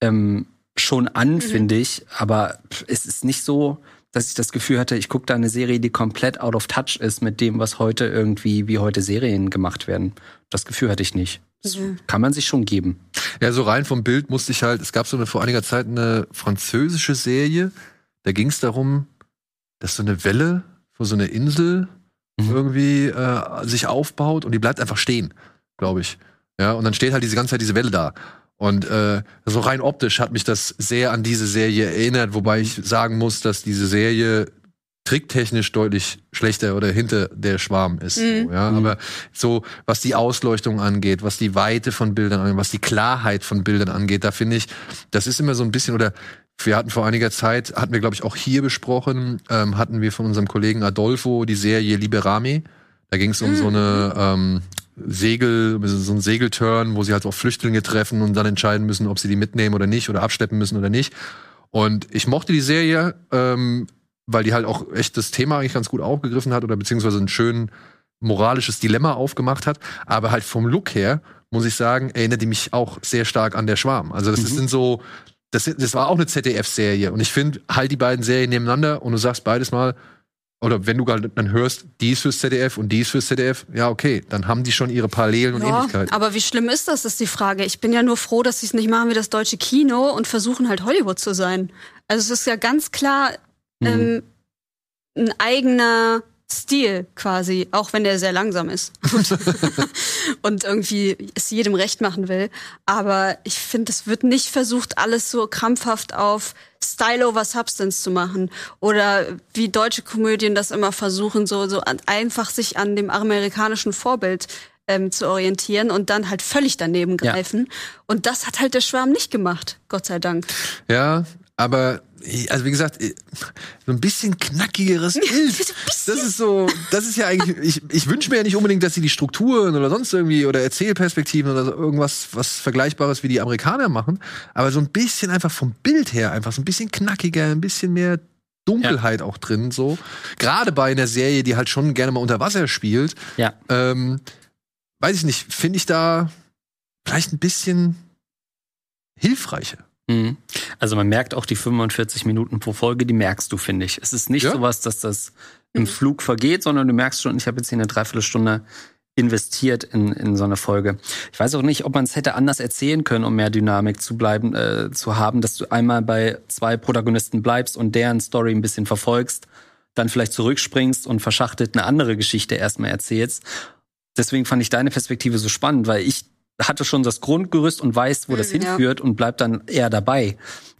ähm, schon an, finde ich. Aber es ist nicht so, dass ich das Gefühl hatte, ich gucke da eine Serie, die komplett out of touch ist mit dem, was heute irgendwie, wie heute Serien gemacht werden. Das Gefühl hatte ich nicht. Das Mhm. kann man sich schon geben. Ja, so rein vom Bild musste ich halt, es gab so eine vor einiger Zeit eine französische Serie, da ging es darum, dass so eine Welle vor so einer Insel Mhm. irgendwie äh, sich aufbaut und die bleibt einfach stehen, glaube ich. Ja, und dann steht halt diese ganze Zeit diese Welle da. Und äh, so rein optisch hat mich das sehr an diese Serie erinnert, wobei ich sagen muss, dass diese Serie tricktechnisch deutlich schlechter oder hinter der Schwarm ist. Mhm. So, ja, Mhm. aber so was die Ausleuchtung angeht, was die Weite von Bildern angeht, was die Klarheit von Bildern angeht, da finde ich, das ist immer so ein bisschen oder wir hatten vor einiger Zeit, hatten wir glaube ich auch hier besprochen, ähm, hatten wir von unserem Kollegen Adolfo die Serie Liberame. Da ging es um so eine ähm, Segel, so ein Segelturn, wo sie halt auch Flüchtlinge treffen und dann entscheiden müssen, ob sie die mitnehmen oder nicht oder abschleppen müssen oder nicht. Und ich mochte die Serie, ähm, weil die halt auch echt das Thema eigentlich ganz gut aufgegriffen hat oder beziehungsweise ein schön moralisches Dilemma aufgemacht hat. Aber halt vom Look her, muss ich sagen, erinnert die mich auch sehr stark an der Schwarm. Also das Mhm. sind so, das, das war auch eine ZDF-Serie. Und ich finde halt die beiden Serien nebeneinander und du sagst beides mal, oder wenn du dann hörst, die ist fürs ZDF und die ist fürs ZDF, ja, okay, dann haben die schon ihre Parallelen und Ja, Ähnlichkeiten. aber wie schlimm ist das, ist die Frage. Ich bin ja nur froh, dass sie es nicht machen wie das deutsche Kino und versuchen halt Hollywood zu sein. Also es ist ja ganz klar Mhm. ähm, ein eigener Stil quasi, auch wenn der sehr langsam ist und irgendwie es jedem recht machen will. Aber ich finde, es wird nicht versucht, alles so krampfhaft auf Style over Substance zu machen oder wie deutsche Komödien das immer versuchen, so so einfach sich an dem amerikanischen Vorbild ähm, zu orientieren und dann halt völlig daneben Ja. greifen. Und das hat halt der Schwarm nicht gemacht, Gott sei Dank. Ja, aber also wie gesagt, so ein bisschen knackigeres Bild. Das ist so, das ist ja eigentlich, ich, ich wünsche mir ja nicht unbedingt, dass sie die Strukturen oder sonst irgendwie oder Erzählperspektiven oder so irgendwas was Vergleichbares wie die Amerikaner machen, aber so ein bisschen einfach vom Bild her einfach so ein bisschen knackiger, ein bisschen mehr Dunkelheit auch drin, so. Gerade bei einer Serie, die halt schon gerne mal unter Wasser spielt, Ja. ähm, weiß ich nicht, finde ich da vielleicht ein bisschen hilfreicher. Mhm. Also man merkt auch die 45 Minuten pro Folge, die merkst du, finde ich. Es ist nicht Ja. sowas, dass das im Flug vergeht, sondern du merkst schon, ich habe jetzt hier eine Dreiviertelstunde investiert in, in so eine Folge. Ich weiß auch nicht, ob man es hätte anders erzählen können, um mehr Dynamik zu bleiben, äh, zu haben, dass du einmal bei zwei Protagonisten bleibst und deren Story ein bisschen verfolgst, dann vielleicht zurückspringst und verschachtelt eine andere Geschichte erstmal erzählst. Deswegen fand ich deine Perspektive so spannend, weil ich hatte schon das Grundgerüst und weiß, wo das Mhm, ja. hinführt und bleib dann eher dabei.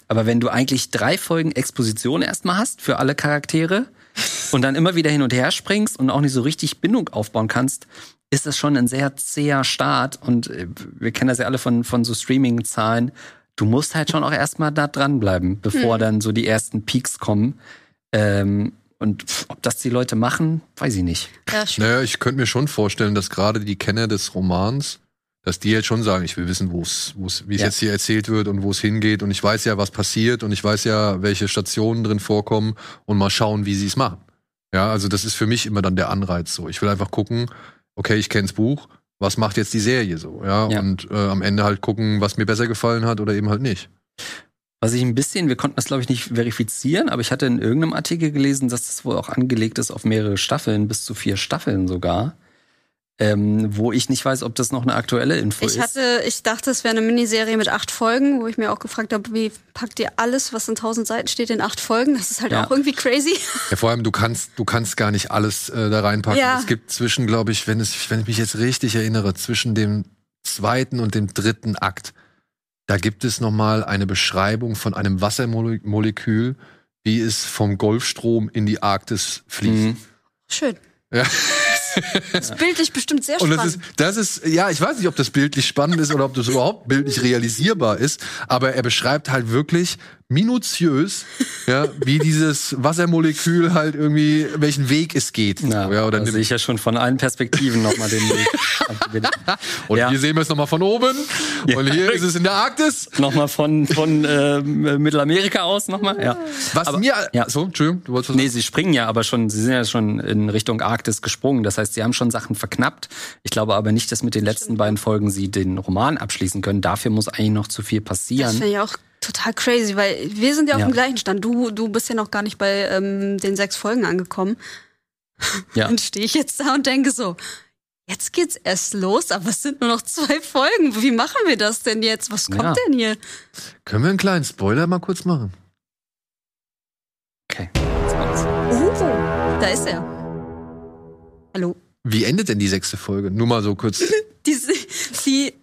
Aber wenn du eigentlich drei Folgen Exposition erstmal hast für alle Charaktere und dann immer wieder hin und her springst und auch nicht so richtig Bindung aufbauen kannst, ist das schon ein sehr zäher Start. Und äh, wir kennen das ja alle von, von so Streaming-Zahlen. Du musst halt schon auch erstmal da dranbleiben, bevor dann so die ersten Peaks kommen. Ähm, und pff, ob das die Leute machen, weiß ich nicht. Ja. Naja, ich könnte mir schon vorstellen, dass gerade die Kenner des Romans, dass die jetzt schon sagen, ich will wissen, wo es, wo es, wie es Ja. jetzt hier erzählt wird und wo es hingeht. Und ich weiß ja, was passiert und ich weiß ja, welche Stationen drin vorkommen und mal schauen, wie sie es machen. Ja, also das ist für mich immer dann der Anreiz so. Ich will einfach gucken, okay, ich kenne das Buch, was macht jetzt die Serie so, ja, Ja. und äh, am Ende halt gucken, was mir besser gefallen hat oder eben halt nicht. Was ich ein bisschen, wir konnten das glaube ich nicht verifizieren, aber ich hatte in irgendeinem Artikel gelesen, dass das wohl auch angelegt ist auf mehrere Staffeln, bis zu vier Staffeln sogar. Ähm, wo ich nicht weiß, ob das noch eine aktuelle Info Ich ist. hatte, ich dachte, es wäre eine Miniserie mit acht Folgen, wo ich mir auch gefragt habe, wie packt ihr alles, was in tausend Seiten steht, in acht Folgen? Das ist halt Ja. auch irgendwie crazy. Ja, vor allem, du kannst, du kannst gar nicht alles äh, da reinpacken. Ja. Es gibt zwischen, glaube ich, wenn, es, wenn ich mich jetzt richtig erinnere, zwischen dem zweiten und dem dritten Akt, da gibt es nochmal eine Beschreibung von einem Wassermolekül, wie es vom Golfstrom in die Arktis fließt. Mhm. Schön. Ja. Das ist bildlich bestimmt sehr Und spannend. das ist, das ist, ja, ich weiß nicht, ob das bildlich spannend ist oder ob das überhaupt bildlich realisierbar ist, aber er beschreibt halt wirklich minutiös, ja, wie dieses Wassermolekül halt irgendwie, welchen Weg es geht. Ja, ja, oder da sehe ich ja schon von allen Perspektiven nochmal den Weg. Und Ja. hier sehen wir es nochmal von oben. Ja. Und hier ist es in der Arktis. nochmal von, von äh, Mittelamerika aus nochmal. Ja. Was Aber- mir. ja. So, Entschuldigung, du wolltest was Nee, sie springen ja aber schon, sie sind ja schon in Richtung Arktis gesprungen. Das heißt, sie haben schon Sachen verknappt. Ich glaube aber nicht, dass mit den letzten beiden Folgen sie den Roman abschließen können. Dafür muss eigentlich noch zu viel Das passieren. finde ich auch total crazy, weil wir sind ja auf Ja. dem gleichen Stand. Du, du bist ja noch gar nicht bei ähm, den sechs Folgen angekommen. Ja. Dann stehe ich jetzt da und denke so, jetzt geht's erst los, aber es sind nur noch zwei Folgen. Wie machen wir das denn jetzt? Was kommt Ja. denn hier? Können wir einen kleinen Spoiler mal kurz machen? Okay. Oh, da ist er. Hallo. Wie endet denn die sechste Folge? Nur mal so kurz. Diese, die,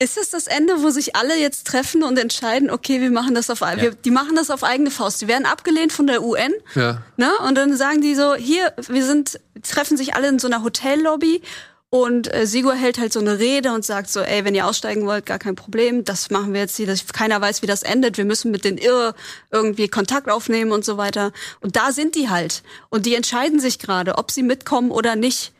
ist es das Ende, wo sich alle jetzt treffen und entscheiden, okay, wir machen das auf, wir, die machen das auf eigene Faust. Die werden abgelehnt von der UN, ja. ne? Und dann sagen die so, hier, wir sind, treffen sich alle in so einer Hotellobby und äh, Sigur hält halt so eine Rede und sagt so, ey, wenn ihr aussteigen wollt, gar kein Problem, das machen wir jetzt hier, dass keiner weiß, wie das endet, wir müssen mit den Irr irgendwie Kontakt aufnehmen und so weiter. Und da sind die halt. Und die entscheiden sich gerade, ob sie mitkommen oder nicht.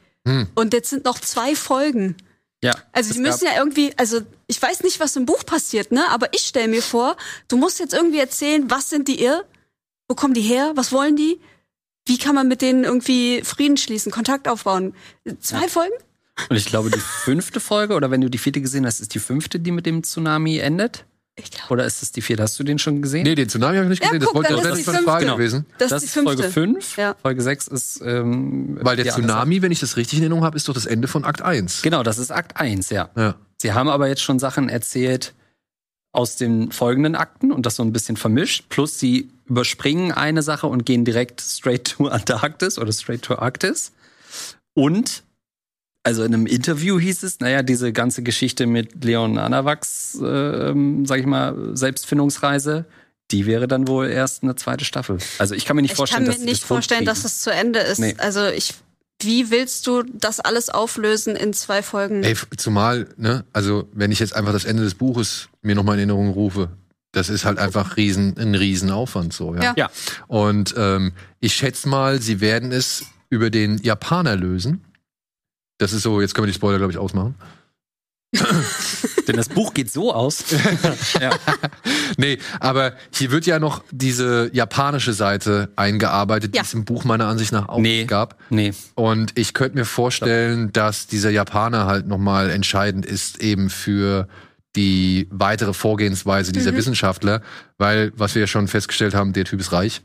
Und jetzt sind noch zwei Folgen. Ja. Also es die müssen ja irgendwie, also ich weiß nicht, was im Buch passiert, ne? Aber ich stell mir vor, du musst jetzt irgendwie erzählen, was sind die Irr? Wo kommen die her? Was wollen die? Wie kann man mit denen irgendwie Frieden schließen, Kontakt aufbauen? Zwei Folgen? Und ich glaube, die fünfte Folge, oder wenn du die vierte gesehen hast, ist die fünfte, die mit dem Tsunami endet? Ich glaube. Oder ist es die vierte? Hast du den schon gesehen? Nee, den Tsunami habe ich nicht Ja, gesehen. guck, das wollte das schon eine Frage fünfte. gewesen. Das, das ist die. Folge 5. Ja. Folge 6 ist. Ähm, Weil der Tsunami, wenn ich das richtig in Erinnerung habe, ist doch das Ende von Akt 1. Seite. Genau, das ist Akt 1, ja. Ja. Sie haben aber jetzt schon Sachen erzählt aus den folgenden Akten und das so ein bisschen vermischt. Plus sie überspringen eine Sache und gehen direkt straight to Antarktis oder straight to Arktis. Und also in einem Interview hieß es, naja, diese ganze Geschichte mit Leon Anawachs, äh, sag ich mal, Selbstfindungsreise, die wäre dann wohl erst eine zweite Staffel. Also ich kann mir nicht Ich vorstellen, kann mir dass sie nicht das vorstellen, dass es zu Ende ist. Nee. Also ich, wie willst du das alles auflösen in zwei Folgen? Ey, zumal, ne, also wenn ich jetzt einfach das Ende des Buches mir nochmal in Erinnerung rufe, das ist halt einfach riesen, ein Riesenaufwand so, ja. Ja. Ja. Und ähm, ich schätze mal, sie werden es über den Japaner lösen. Das ist so, jetzt können wir die Spoiler, glaube ich, ausmachen. Denn das Buch geht so aus. ja. Nee, aber hier wird ja noch diese japanische Seite eingearbeitet, Ja. die es im Buch meiner Ansicht nach auch Nee. gab. Nee. Und ich könnte mir vorstellen, dass dieser Japaner halt nochmal entscheidend ist, eben für die weitere Vorgehensweise dieser Wissenschaftler, weil, was wir ja schon festgestellt haben, der Typ ist reich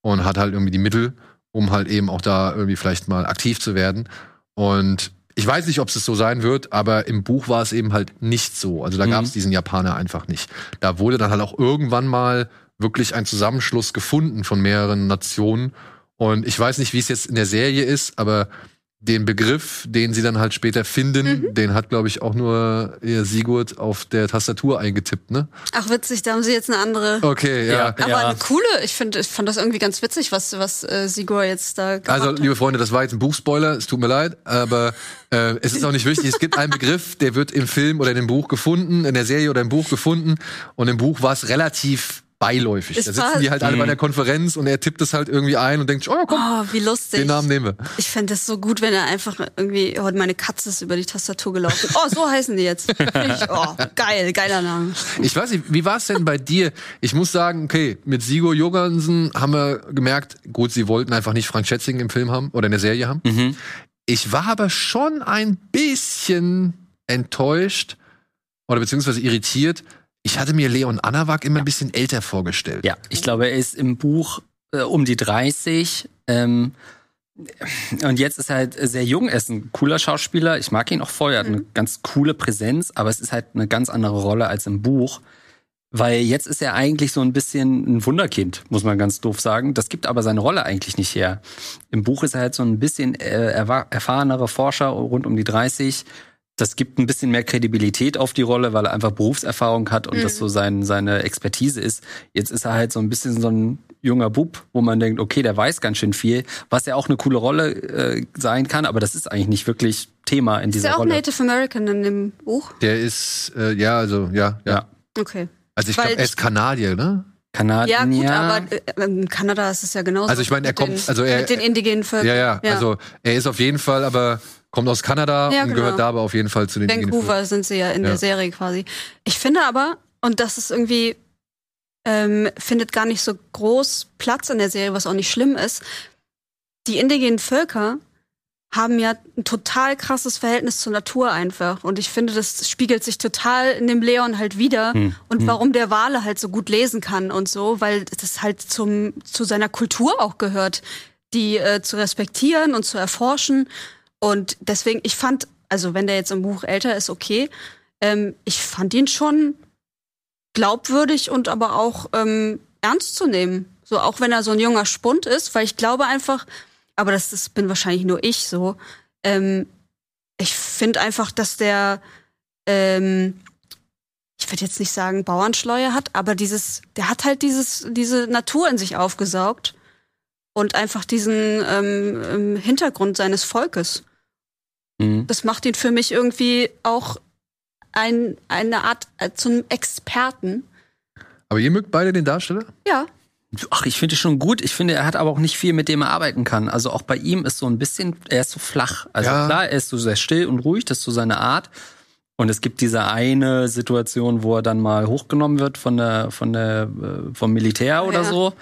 und hat halt irgendwie die Mittel, um halt eben auch da irgendwie vielleicht mal aktiv zu werden. Und ich weiß nicht, ob es so sein wird, aber im Buch war es eben halt nicht so. Also da Mhm. gab es diesen Japaner einfach nicht. Da wurde dann halt auch irgendwann mal wirklich ein Zusammenschluss gefunden von mehreren Nationen. Und ich weiß nicht, wie es jetzt in der Serie ist, aber den Begriff, den sie dann halt später finden, den hat, glaube ich, auch nur ihr Sigurd auf der Tastatur eingetippt, ne? Ach witzig, da haben sie jetzt eine andere. Okay, ja. Ja. Aber Ja. eine coole, ich finde, ich fand das irgendwie ganz witzig, was, was äh, Sigur jetzt da gemacht Also, liebe Freunde, das war jetzt ein Buchspoiler, es tut mir leid, aber äh, es ist auch nicht wichtig. Es gibt einen Begriff, der wird im Film oder in dem Buch gefunden, in der Serie oder im Buch gefunden. Und im Buch war es relativ beiläufig. Es da sitzen die halt alle Mhm. bei der Konferenz und er tippt es halt irgendwie ein und denkt, oh ja, komm, Oh, wie lustig. den Namen nehmen wir. Ich fände es so gut, wenn er einfach irgendwie, oh, meine Katze ist über die Tastatur gelaufen. Oh, so heißen die jetzt. Ich, oh, geil, geiler Name. Ich weiß nicht, wie war es denn bei dir? Ich muss sagen, okay, mit Sigo Jogansen haben wir gemerkt, gut, sie wollten einfach nicht Frank Schätzing im Film haben oder in der Serie haben. Mhm. Ich war aber schon ein bisschen enttäuscht oder beziehungsweise irritiert. Ich hatte mir Leon Anawak immer ein bisschen älter vorgestellt. Ja, ich glaube, er ist im Buch äh, um die 30. Ähm, und jetzt ist er halt sehr jung. Er ist ein cooler Schauspieler. Ich mag ihn auch voll. Er hat eine ganz coole Präsenz, aber es ist halt eine ganz andere Rolle als im Buch. Weil jetzt ist er eigentlich so ein bisschen ein Wunderkind, muss man ganz doof sagen. Das gibt aber seine Rolle eigentlich nicht her. Im Buch ist er halt so ein bisschen äh, erfahrenerer Forscher, rund um die 30. Das gibt ein bisschen mehr Kredibilität auf die Rolle, weil er einfach Berufserfahrung hat und das so sein, seine Expertise ist. Jetzt ist er halt so ein bisschen so ein junger Bub, wo man denkt, okay, der weiß ganz schön viel, was ja auch eine coole Rolle äh, sein kann, aber das ist eigentlich nicht wirklich Thema in Ist dieser der auch Rolle. Native American in dem Buch? Der ist, äh, ja, also, ja, ja. Ja. Okay. Also ich glaube, er ist Kanadier, ne? Kanadier. Ja, gut, aber äh, in Kanada ist es ja genauso. Also ich meine, er kommt- den, also er- mit den indigenen Völkern. Ja, ja, also er ist auf jeden Fall, aber kommt aus Kanada Ja, und genau. gehört da aber auf jeden Fall zu den Vancouver sind sie ja in Ja. der Serie quasi. Ich finde aber, und das ist irgendwie, ähm, findet gar nicht so groß Platz in der Serie, was auch nicht schlimm ist. Die indigenen Völker haben ja ein total krasses Verhältnis zur Natur einfach. Und ich finde, das spiegelt sich total in dem Leon halt wieder. Hm. Und warum der Wale halt so gut lesen kann und so, weil das halt zum, zu seiner Kultur auch gehört, die äh, zu respektieren und zu erforschen. Und deswegen, ich fand, also wenn der jetzt im Buch älter ist, okay. Ähm, ich fand ihn schon glaubwürdig und aber auch ähm, ernst zu nehmen. So, auch wenn er so ein junger Spund ist, weil ich glaube einfach, aber das, das bin wahrscheinlich nur ich so, ähm, ich finde einfach, dass der, ähm, ich würde jetzt nicht sagen Bauernschleue hat, aber dieses, der hat halt dieses, diese Natur in sich aufgesaugt und einfach diesen ähm, ähm, Hintergrund seines Volkes. Mhm. Das macht ihn für mich irgendwie auch ein, eine Art äh, zum Experten. Aber ihr mögt beide den Darsteller? Ja. Ach, ich finde es schon gut. Ich finde, er hat aber auch nicht viel, mit dem er arbeiten kann. Also auch bei ihm ist so ein bisschen, er ist so flach. Also Ja. klar, er ist so sehr still und ruhig, das ist so seine Art. Und es gibt diese eine Situation, wo er dann mal hochgenommen wird von der, von der, äh, vom Militär oder Ja. so.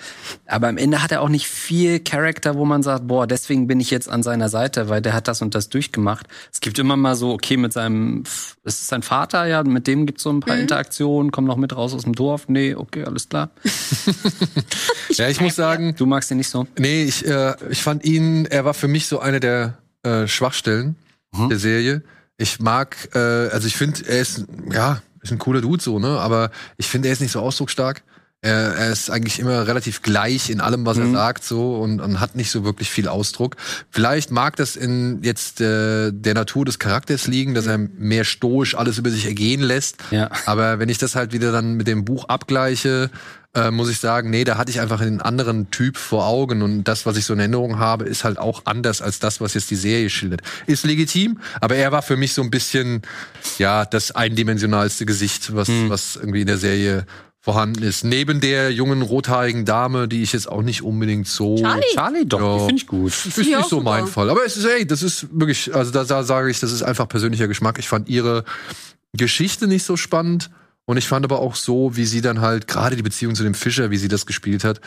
Aber am Ende hat er auch nicht viel Charakter, wo man sagt, boah, deswegen bin ich jetzt an seiner Seite, weil der hat das und das durchgemacht. Es gibt immer mal so, okay, mit seinem, ist es sein Vater, ja, mit dem gibt's so ein paar Interaktionen, komm noch mit raus aus dem Dorf. Nee, okay, alles klar. ja, ich muss sagen, Du magst ihn nicht so? nee, ich, äh, ich fand ihn, er war für mich so eine der äh, Schwachstellen Mhm. der Serie. Ich mag, äh, also ich finde, er ist, ja, ist ein cooler Dude so, ne? Aber ich finde, er ist nicht so ausdrucksstark. Er, er ist eigentlich immer relativ gleich in allem, was er Mhm. sagt, so und, und hat nicht so wirklich viel Ausdruck. Vielleicht mag das in jetzt äh, der Natur des Charakters liegen, dass er mehr stoisch alles über sich ergehen lässt. Ja. Aber wenn ich das halt wieder dann mit dem Buch abgleiche, äh, muss ich sagen, nee, da hatte ich einfach einen anderen Typ vor Augen und das, was ich so in Erinnerung habe, ist halt auch anders als das, was jetzt die Serie schildert. Ist legitim, aber er war für mich so ein bisschen, ja, das eindimensionalste Gesicht, was, was irgendwie in der Serie vorhanden ist. Neben der jungen rothaarigen Dame, die ich jetzt auch nicht unbedingt so. Charlie? Charlie doch, Ja. finde ich gut. Ist ich nicht so mein super. Fall. Aber es ist, ey, das ist wirklich, also da, da sage ich, das ist einfach persönlicher Geschmack. Ich fand ihre Geschichte nicht so spannend. Und ich fand aber auch so, wie sie dann halt, gerade die Beziehung zu dem Fischer, wie sie das gespielt hat.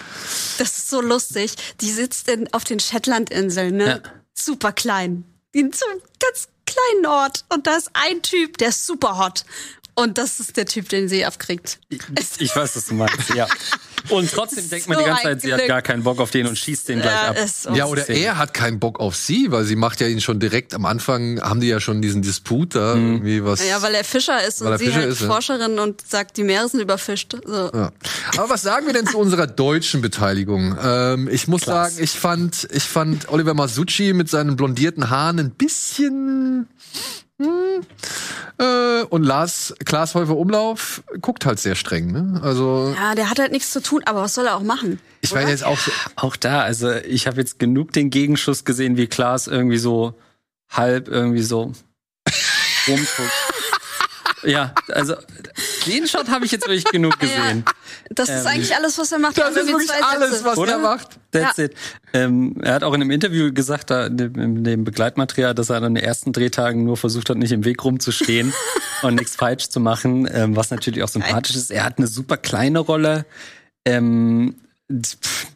Das ist so lustig. Die sitzt in, auf den Shetlandinseln, ne? Ja. Super klein. In so einem ganz kleinen Ort. Und da ist ein Typ, der ist super hot. Und das ist der Typ, den sie abkriegt. Ich, ich weiß, was du meinst, ja. Und trotzdem denkt man So die ganze Zeit, sie hat gar keinen Bock auf den und schießt den gleich Ja, ab. so. Ja, oder er hat keinen Bock auf sie, weil sie macht ja ihn schon direkt am Anfang, haben die ja schon diesen Disput da, irgendwie was. Ja, weil er Fischer ist und sie Fischer halt ist, ja. Forscherin und sagt, die Meere sind überfischt. So. Ja. Aber was sagen wir denn zu unserer deutschen Beteiligung? Ähm, ich muss Klaas. sagen, ich fand, ich fand Oliver Masucci mit seinen blondierten Haaren ein bisschen. Hm, äh, und Lars Klaas Häufer Umlauf guckt halt sehr streng, ne? Also Ja, der hat halt nichts zu tun, aber was soll er auch machen? ich war jetzt auch so, Auch da, also ich habe jetzt genug den Gegenschuss gesehen, wie Klaas irgendwie so halb irgendwie so rumguckt. ja, also den Shot habe ich jetzt wirklich genug gesehen. Das ist Ähm, eigentlich alles, was er macht. das ist wirklich alles, Sätze. was Oder? er macht. That's it. Ähm, er hat auch in einem Interview gesagt, da in dem, Begleitmaterial, dass er an den ersten Drehtagen nur versucht hat, nicht im Weg rumzustehen und nichts falsch zu machen, ähm, was natürlich auch sympathisch ist. Er hat eine super kleine Rolle. Ähm,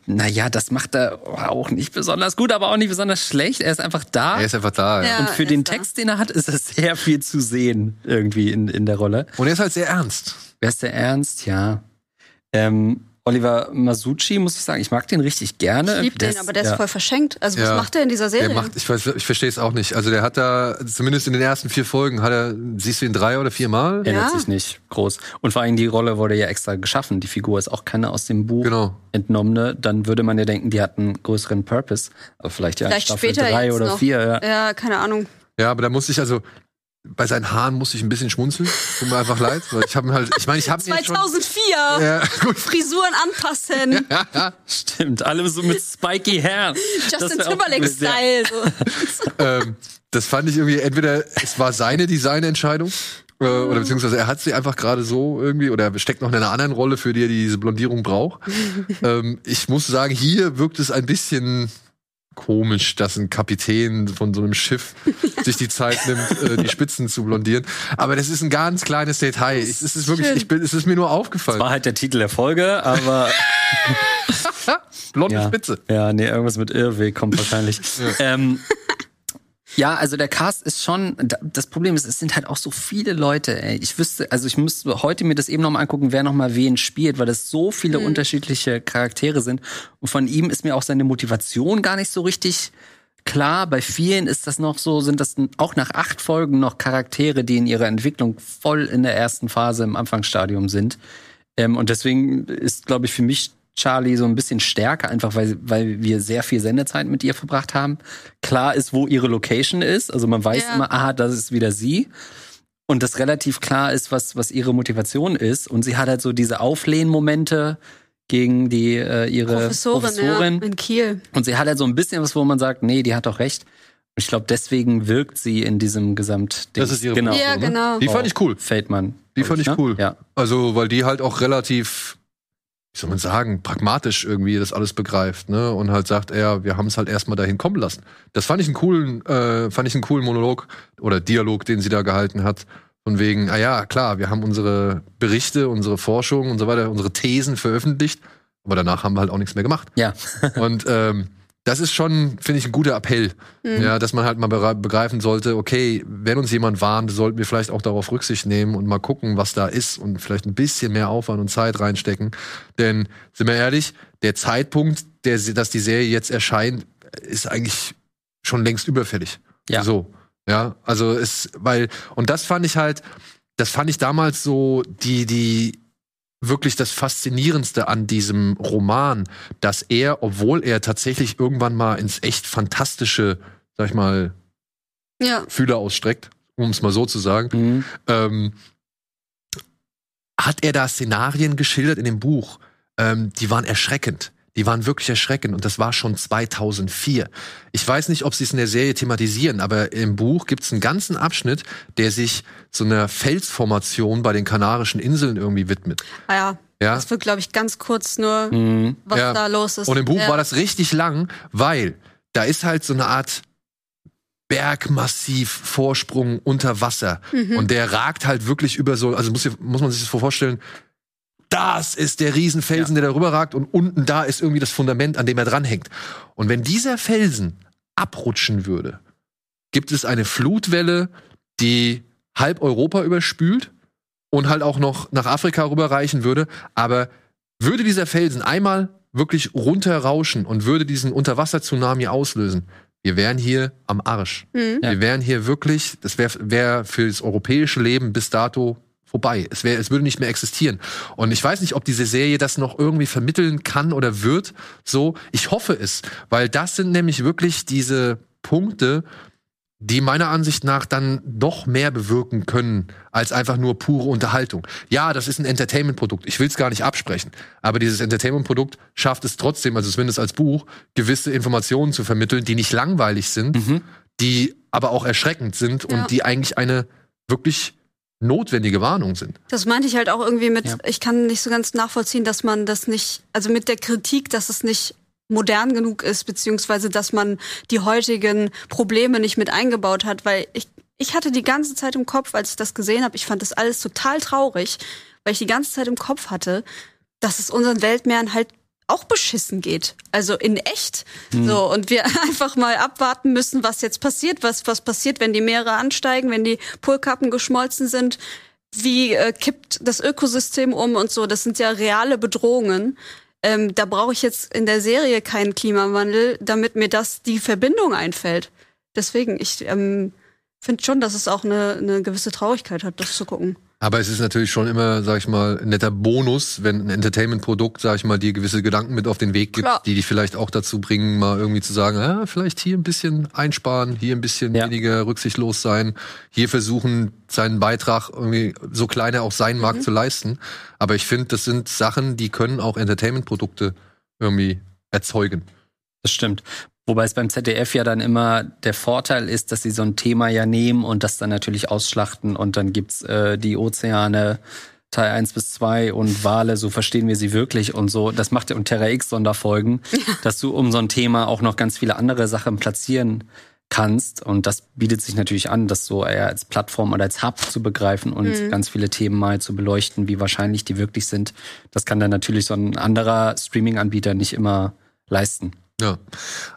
naja, das macht er auch nicht besonders gut, aber auch nicht besonders schlecht. Er ist einfach da. Er ist einfach da. Ja. Und für er den ist da. Text, den er hat, ist es sehr viel zu sehen irgendwie in, in der Rolle. Und er ist halt sehr ernst. Wer ist der Ernst? Ja. Ähm, Oliver Masucci, muss ich sagen, ich mag den richtig gerne. Ich lieb Der den, aber der ist ja. voll verschenkt. Also was Ja. macht der in dieser Serie? Der macht, ich weiß, ich verstehe es auch nicht. Also der hat da, zumindest in den ersten vier Folgen, hat er, siehst du ihn drei oder vier Mal? Ändert Ja. sich nicht groß. Und vor allem die Rolle wurde ja extra geschaffen. Die Figur ist auch keine aus dem Buch Genau. entnommene. Dann würde man ja denken, die hat einen größeren Purpose. Aber vielleicht ja Vielleicht Staffel später drei oder noch. vier. Ja. Ja, keine Ahnung. Ja, aber da musste ich also, bei seinen Haaren musste ich ein bisschen schmunzeln. Tut mir einfach leid. Weil ich habe halt, ich meine, ich habe mir jetzt schon. 2004! Ja, gut. Frisuren anpassen. Stimmt, alle so mit spiky Hair. Das Justin wär auch Timberlake-Style. So. ähm, das fand ich irgendwie, entweder es war seine Designentscheidung, äh, oder beziehungsweise er hat sie einfach gerade so irgendwie, oder er steckt noch in einer anderen Rolle, für die er diese Blondierung braucht. ähm, ich muss sagen, hier wirkt es ein bisschen komisch, dass ein Kapitän von so einem Schiff sich die Zeit nimmt, äh, die Spitzen zu blondieren. Aber das ist ein ganz kleines Detail. Ich, es ist wirklich, ich bin, es ist mir nur aufgefallen. War halt der Titel der Folge, aber Blonde ja. Spitze. Ja, nee, irgendwas mit Irrweg kommt wahrscheinlich. ähm, ja, also der Cast ist schon, da- das Problem ist, es sind halt auch so viele Leute, ey. Ich wüsste, also ich müsste heute mir das eben nochmal angucken, wer nochmal wen spielt, weil das so viele unterschiedliche Charaktere sind. Und von ihm ist mir auch seine Motivation gar nicht so richtig klar. Bei vielen ist das noch so, sind das auch nach acht Folgen noch Charaktere, die in ihrer Entwicklung voll in der ersten Phase im Anfangsstadium sind. Ähm, und deswegen ist, glaube ich, für mich Charlie so ein bisschen stärker, einfach weil, weil wir sehr viel Sendezeit mit ihr verbracht haben. Klar ist, wo ihre Location ist. Also man weiß Ja. immer, ah, das ist wieder sie. Und das relativ klar ist, was, was ihre Motivation ist. Und sie hat halt so diese Auflehnmomente gegen die äh, ihre Professorin, Professorin. Ja, in Kiel. Und sie hat halt so ein bisschen was, wo man sagt, nee, die hat doch recht. Und ich glaube, deswegen wirkt sie in diesem Gesamtding. Das ist ihre genau. Ja, so, ne? genau. Die fand ich cool. Feldmann. Die fand ich ne? cool. Ja. Also, weil die halt auch relativ, wie soll man sagen, pragmatisch irgendwie das alles begreift, ne? Und halt sagt, ja, wir haben es halt erstmal dahin kommen lassen. Das fand ich einen coolen, äh, fand ich einen coolen Monolog oder Dialog, den sie da gehalten hat. Von wegen, ah ja, klar, wir haben unsere Berichte, unsere Forschung und so weiter, unsere Thesen veröffentlicht, aber danach haben wir halt auch nichts mehr gemacht. Ja. Und ähm, das ist schon, finde ich, ein guter Appell. Ja, dass man halt mal begreifen sollte, okay, wenn uns jemand warnt, sollten wir vielleicht auch darauf Rücksicht nehmen und mal gucken, was da ist und vielleicht ein bisschen mehr Aufwand und Zeit reinstecken. Denn, sind wir ehrlich, der Zeitpunkt, der, dass die Serie jetzt erscheint, ist eigentlich schon längst überfällig. Ja. So. Ja, also es, weil, und das fand ich halt, das fand ich damals so, die, die, wirklich das Faszinierendste an diesem Roman, dass er, obwohl er tatsächlich irgendwann mal ins echt fantastische, sag ich mal, Ja. Fühler ausstreckt, um es mal so zu sagen, Mhm. ähm, hat er da Szenarien geschildert in dem Buch, ähm, die waren erschreckend. Die waren wirklich erschreckend und das war schon 2004. Ich weiß nicht, ob sie es in der Serie thematisieren, aber im Buch gibt es einen ganzen Abschnitt, der sich so einer Felsformation bei den Kanarischen Inseln irgendwie widmet. Ah ja. Ja? Das wird, glaube ich, ganz kurz nur, Mhm. was Ja. da los ist. Und im Buch ja. war das richtig lang, weil da ist halt so eine Art Bergmassiv Vorsprung unter Wasser. Mhm. Und der ragt halt wirklich über so, also muss, muss man sich das so vorstellen, das ist der Riesenfelsen, der darüber ragt und unten da ist irgendwie das Fundament, an dem er dranhängt. Und wenn dieser Felsen abrutschen würde, gibt es eine Flutwelle, die halb Europa überspült und halt auch noch nach Afrika rüberreichen würde. Aber würde dieser Felsen einmal wirklich runterrauschen und würde diesen Unterwasser-Tsunami auslösen, wir wären hier am Arsch. Mhm. Ja. Wir wären hier wirklich, das wäre wär für das europäische Leben bis dato vorbei. Es, wär, es würde nicht mehr existieren. Und ich weiß nicht, ob diese Serie das noch irgendwie vermitteln kann oder wird. So, ich hoffe es, weil das sind nämlich wirklich diese Punkte, die meiner Ansicht nach dann doch mehr bewirken können als einfach nur pure Unterhaltung. Ja, das ist ein Entertainment-Produkt. Ich will es gar nicht absprechen. Aber dieses Entertainment-Produkt schafft es trotzdem, also zumindest als Buch, gewisse Informationen zu vermitteln, die nicht langweilig sind, Mhm. die aber auch erschreckend sind Ja. und die eigentlich eine wirklich notwendige Warnung sind. Das meinte ich halt auch irgendwie mit, Ja. ich kann nicht so ganz nachvollziehen, dass man das nicht, also mit der Kritik, dass es nicht modern genug ist, beziehungsweise dass man die heutigen Probleme nicht mit eingebaut hat, weil ich, ich hatte die ganze Zeit im Kopf, als ich das gesehen habe, ich fand das alles total traurig, weil ich die ganze Zeit im Kopf hatte, dass es unseren Weltmeeren halt auch beschissen geht. Also in echt. So, und wir einfach mal abwarten müssen, was jetzt passiert, was, was passiert, wenn die Meere ansteigen, wenn die Polkappen geschmolzen sind. Wie äh, kippt das Ökosystem um und so. Das sind ja reale Bedrohungen. Ähm, da brauche ich jetzt in der Serie keinen Klimawandel, damit mir das die Verbindung einfällt. Deswegen, ich ähm, finde schon, dass es auch eine, eine gewisse Traurigkeit hat, das zu gucken. Aber es ist natürlich schon immer, sag ich mal, ein netter Bonus, wenn ein Entertainment-Produkt, sag ich mal, dir gewisse Gedanken mit auf den Weg gibt, Klar. die dich vielleicht auch dazu bringen, mal irgendwie zu sagen, ja, vielleicht hier ein bisschen einsparen, hier ein bisschen Ja. weniger rücksichtslos sein, hier versuchen, seinen Beitrag irgendwie, so klein er auch sein mag, zu leisten. Aber ich finde, das sind Sachen, die können auch Entertainment-Produkte irgendwie erzeugen. Das stimmt. Wobei es beim ZDF ja dann immer der Vorteil ist, dass sie so ein Thema ja nehmen und das dann natürlich ausschlachten und dann gibt's äh, die Ozeane Teil 1 bis 2 und Wale, so verstehen wir sie wirklich und so. Das macht ja und Terra X Sonderfolgen, dass du um so ein Thema auch noch ganz viele andere Sachen platzieren kannst und das bietet sich natürlich an, das so eher als Plattform oder als Hub zu begreifen und ganz viele Themen mal zu beleuchten, wie wahrscheinlich die wirklich sind. Das kann dann natürlich so ein anderer Streaming-Anbieter nicht immer leisten. Ja.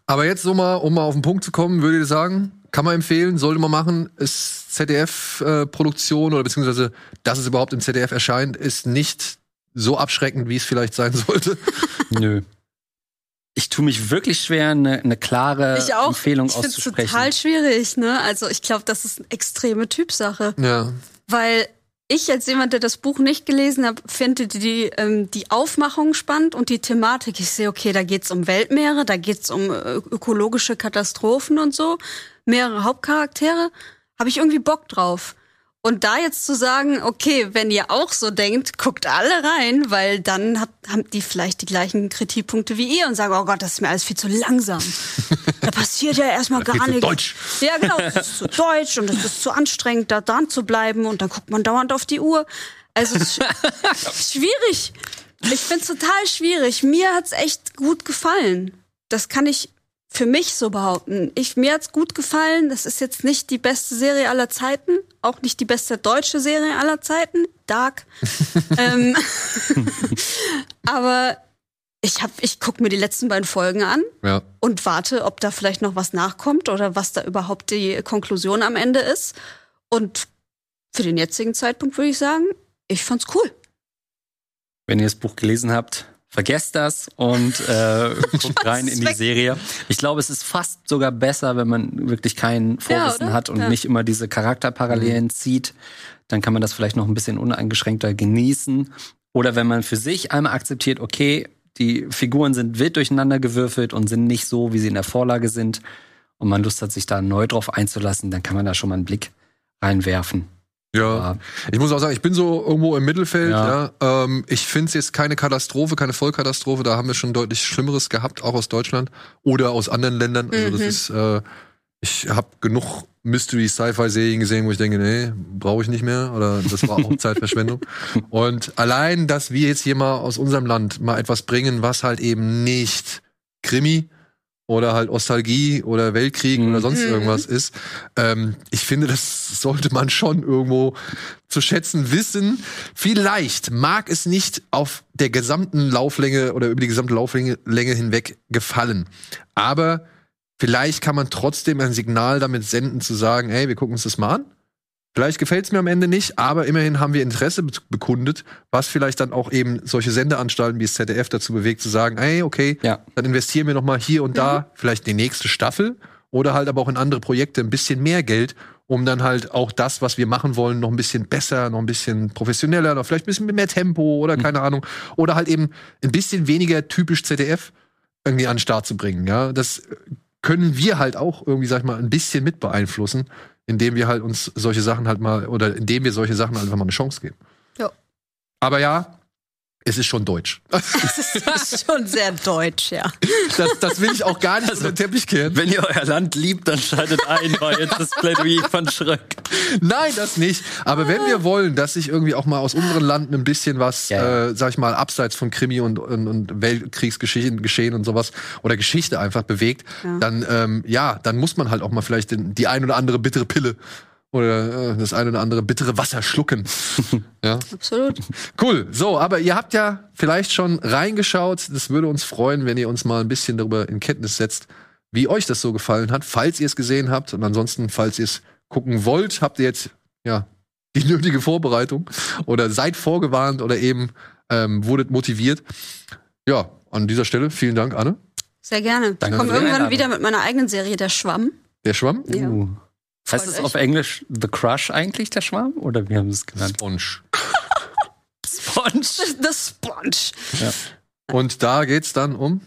Aber jetzt so mal, um mal auf den Punkt zu kommen, würde ich sagen, kann man empfehlen, sollte man machen, ist ZDF-Produktion oder beziehungsweise, dass es überhaupt im ZDF erscheint, ist nicht so abschreckend, wie es vielleicht sein sollte. Nö. Ich tue mich wirklich schwer, eine, eine klare Ich auch. Empfehlung ich finde es auszusprechen. total schwierig, ne? Also ich glaube, das ist eine extreme Typsache. ja. Weil ich als jemand, der das Buch nicht gelesen hat, finde die, ähm, die Aufmachung spannend und die Thematik. Ich sehe, okay, da geht's um Weltmeere, da geht's um äh, ökologische Katastrophen und so. Mehrere Hauptcharaktere. Habe ich irgendwie Bock drauf. Und da jetzt zu sagen, okay, wenn ihr auch so denkt, guckt alle rein, weil dann hat, haben die vielleicht die gleichen Kritikpunkte wie ihr und sagen, oh Gott, das ist mir alles viel zu langsam. Da passiert ja erstmal gar zu nichts. deutsch. Ja, genau, das ist zu deutsch und es ist zu anstrengend, da dran zu bleiben und dann guckt man dauernd auf die Uhr. Also es ist schwierig. Ich find's total schwierig. Mir hat's echt gut gefallen. Das kann ich für mich so behaupten. Ich, mir hat's gut gefallen. Das ist jetzt nicht die beste Serie aller Zeiten, auch nicht die beste deutsche Serie aller Zeiten. Dark. ähm, aber ich hab, ich guck mir die letzten beiden Folgen an Ja. und warte, ob da vielleicht noch was nachkommt oder was da überhaupt die Konklusion am Ende ist. Und für den jetzigen Zeitpunkt würde ich sagen, ich fand's cool. Wenn ihr das Buch gelesen habt, vergesst das und äh, guckt rein in die. Serie. Ich glaube, es ist fast sogar besser, wenn man wirklich kein Vorwissen oder? hat und Ja. nicht immer diese Charakterparallelen zieht. Dann kann man das vielleicht noch ein bisschen uneingeschränkter genießen. Oder wenn man für sich einmal akzeptiert, okay, die Figuren sind wild durcheinander gewürfelt und sind nicht so, wie sie in der Vorlage sind, und man Lust hat, sich da neu drauf einzulassen, dann kann man da schon mal einen Blick reinwerfen. Ja. Ich muss auch sagen, ich bin so irgendwo im Mittelfeld. Ja. Ja. Ähm, ich finde es jetzt keine Katastrophe, keine Vollkatastrophe. Da haben wir schon deutlich Schlimmeres gehabt, auch aus Deutschland oder aus anderen Ländern. Also das Mhm. ist, äh, ich habe genug Mystery-Sci-Fi-Serien gesehen, wo ich denke, nee, brauche ich nicht mehr. Oder das war auch Zeitverschwendung. Und allein, dass wir jetzt hier mal aus unserem Land mal etwas bringen, was halt eben nicht Krimi oder halt Ostalgie oder Weltkrieg Mhm. oder sonst Mhm. irgendwas ist. Ähm, ich finde, das sollte man schon irgendwo zu schätzen wissen. Vielleicht mag es nicht auf der gesamten Lauflänge oder über die gesamte Lauflänge Länge hinweg gefallen. Aber vielleicht kann man trotzdem ein Signal damit senden, zu sagen, hey, wir gucken uns das mal an. Vielleicht gefällt es mir am Ende nicht, aber immerhin haben wir Interesse be- bekundet, was vielleicht dann auch eben solche Sendeanstalten wie das ZDF dazu bewegt, zu sagen, hey, okay, Ja. dann investieren wir noch mal hier und da vielleicht die nächste Staffel oder halt aber auch in andere Projekte ein bisschen mehr Geld, um dann halt auch das, was wir machen wollen, noch ein bisschen besser, noch ein bisschen professioneller, noch vielleicht ein bisschen mit mehr Tempo oder keine Ahnung oder halt eben ein bisschen weniger typisch ZDF irgendwie an den Start zu bringen. Ja, das können wir halt auch irgendwie, sag ich mal, ein bisschen mit beeinflussen, indem wir halt uns solche Sachen halt mal oder indem wir solche Sachen einfach mal eine Chance geben. Ja. Aber ja, es ist schon deutsch. Das ist schon sehr deutsch, ja. Das, das will ich auch gar nicht unter den Teppich kehren. Wenn ihr euer Land liebt, dann schaltet ein, weil jetzt das Plädoyer von Schröck. Nein, das nicht. Aber wenn wir wollen, dass sich irgendwie auch mal aus unseren Landen ein bisschen was, Ja, ja. Äh, sag ich mal, abseits von Krimi und, und, und Weltkriegsgeschehen Geschehen und sowas oder Geschichte einfach bewegt, Ja. dann ähm, ja, dann muss man halt auch mal vielleicht den, die ein oder andere bittere Pille oder äh, das eine oder andere bittere Wasser schlucken. ja. Absolut. Cool. So, aber ihr habt ja vielleicht schon reingeschaut. Das würde uns freuen, wenn ihr uns mal ein bisschen darüber in Kenntnis setzt, wie euch das so gefallen hat, falls ihr es gesehen habt. Und ansonsten, falls ihr es gucken wollt, habt ihr jetzt ja die nötige Vorbereitung oder seid vorgewarnt oder eben ähm, wurdet motiviert. Ja, an dieser Stelle vielen Dank, Anne. Sehr gerne. Ich Danke komme für die irgendwann wieder mit meiner eigenen Serie Der Schwamm. Der Schwamm? Ja. Uh. Heißt es auf Englisch The Crush eigentlich, der Schwarm? Oder wie haben sie es genannt? Sponge. Sponge. The Sponge. Und da geht's dann um.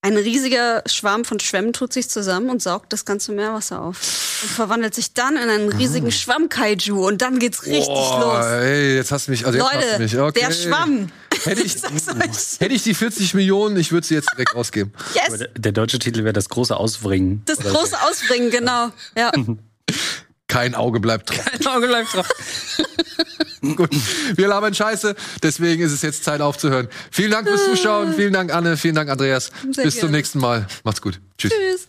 Ein riesiger Schwarm von Schwämmen tut sich zusammen und saugt das ganze Meerwasser auf. Und verwandelt sich dann in einen riesigen Schwamm-Kaiju. Und dann geht's richtig Ah. Boah, los. Ey, jetzt hast du mich. Also jetzt hast du Leute, mich. Okay. der Schwamm. Hätte ich, hätte ich die 40 Millionen, ich würde sie jetzt direkt ausgeben. Yes. Der, der deutsche Titel wäre das große Ausbringen. Das große Ausbringen, genau. Ja. Kein Auge bleibt drauf. so. Ein Auge bleibt drauf. Gut, wir labern Scheiße, deswegen ist es jetzt Zeit aufzuhören. Vielen Dank fürs Zuschauen, vielen Dank Anne, vielen Dank Andreas. Sehr Bis zum gerne. nächsten Mal. Macht's gut. Tschüss. Tschüss.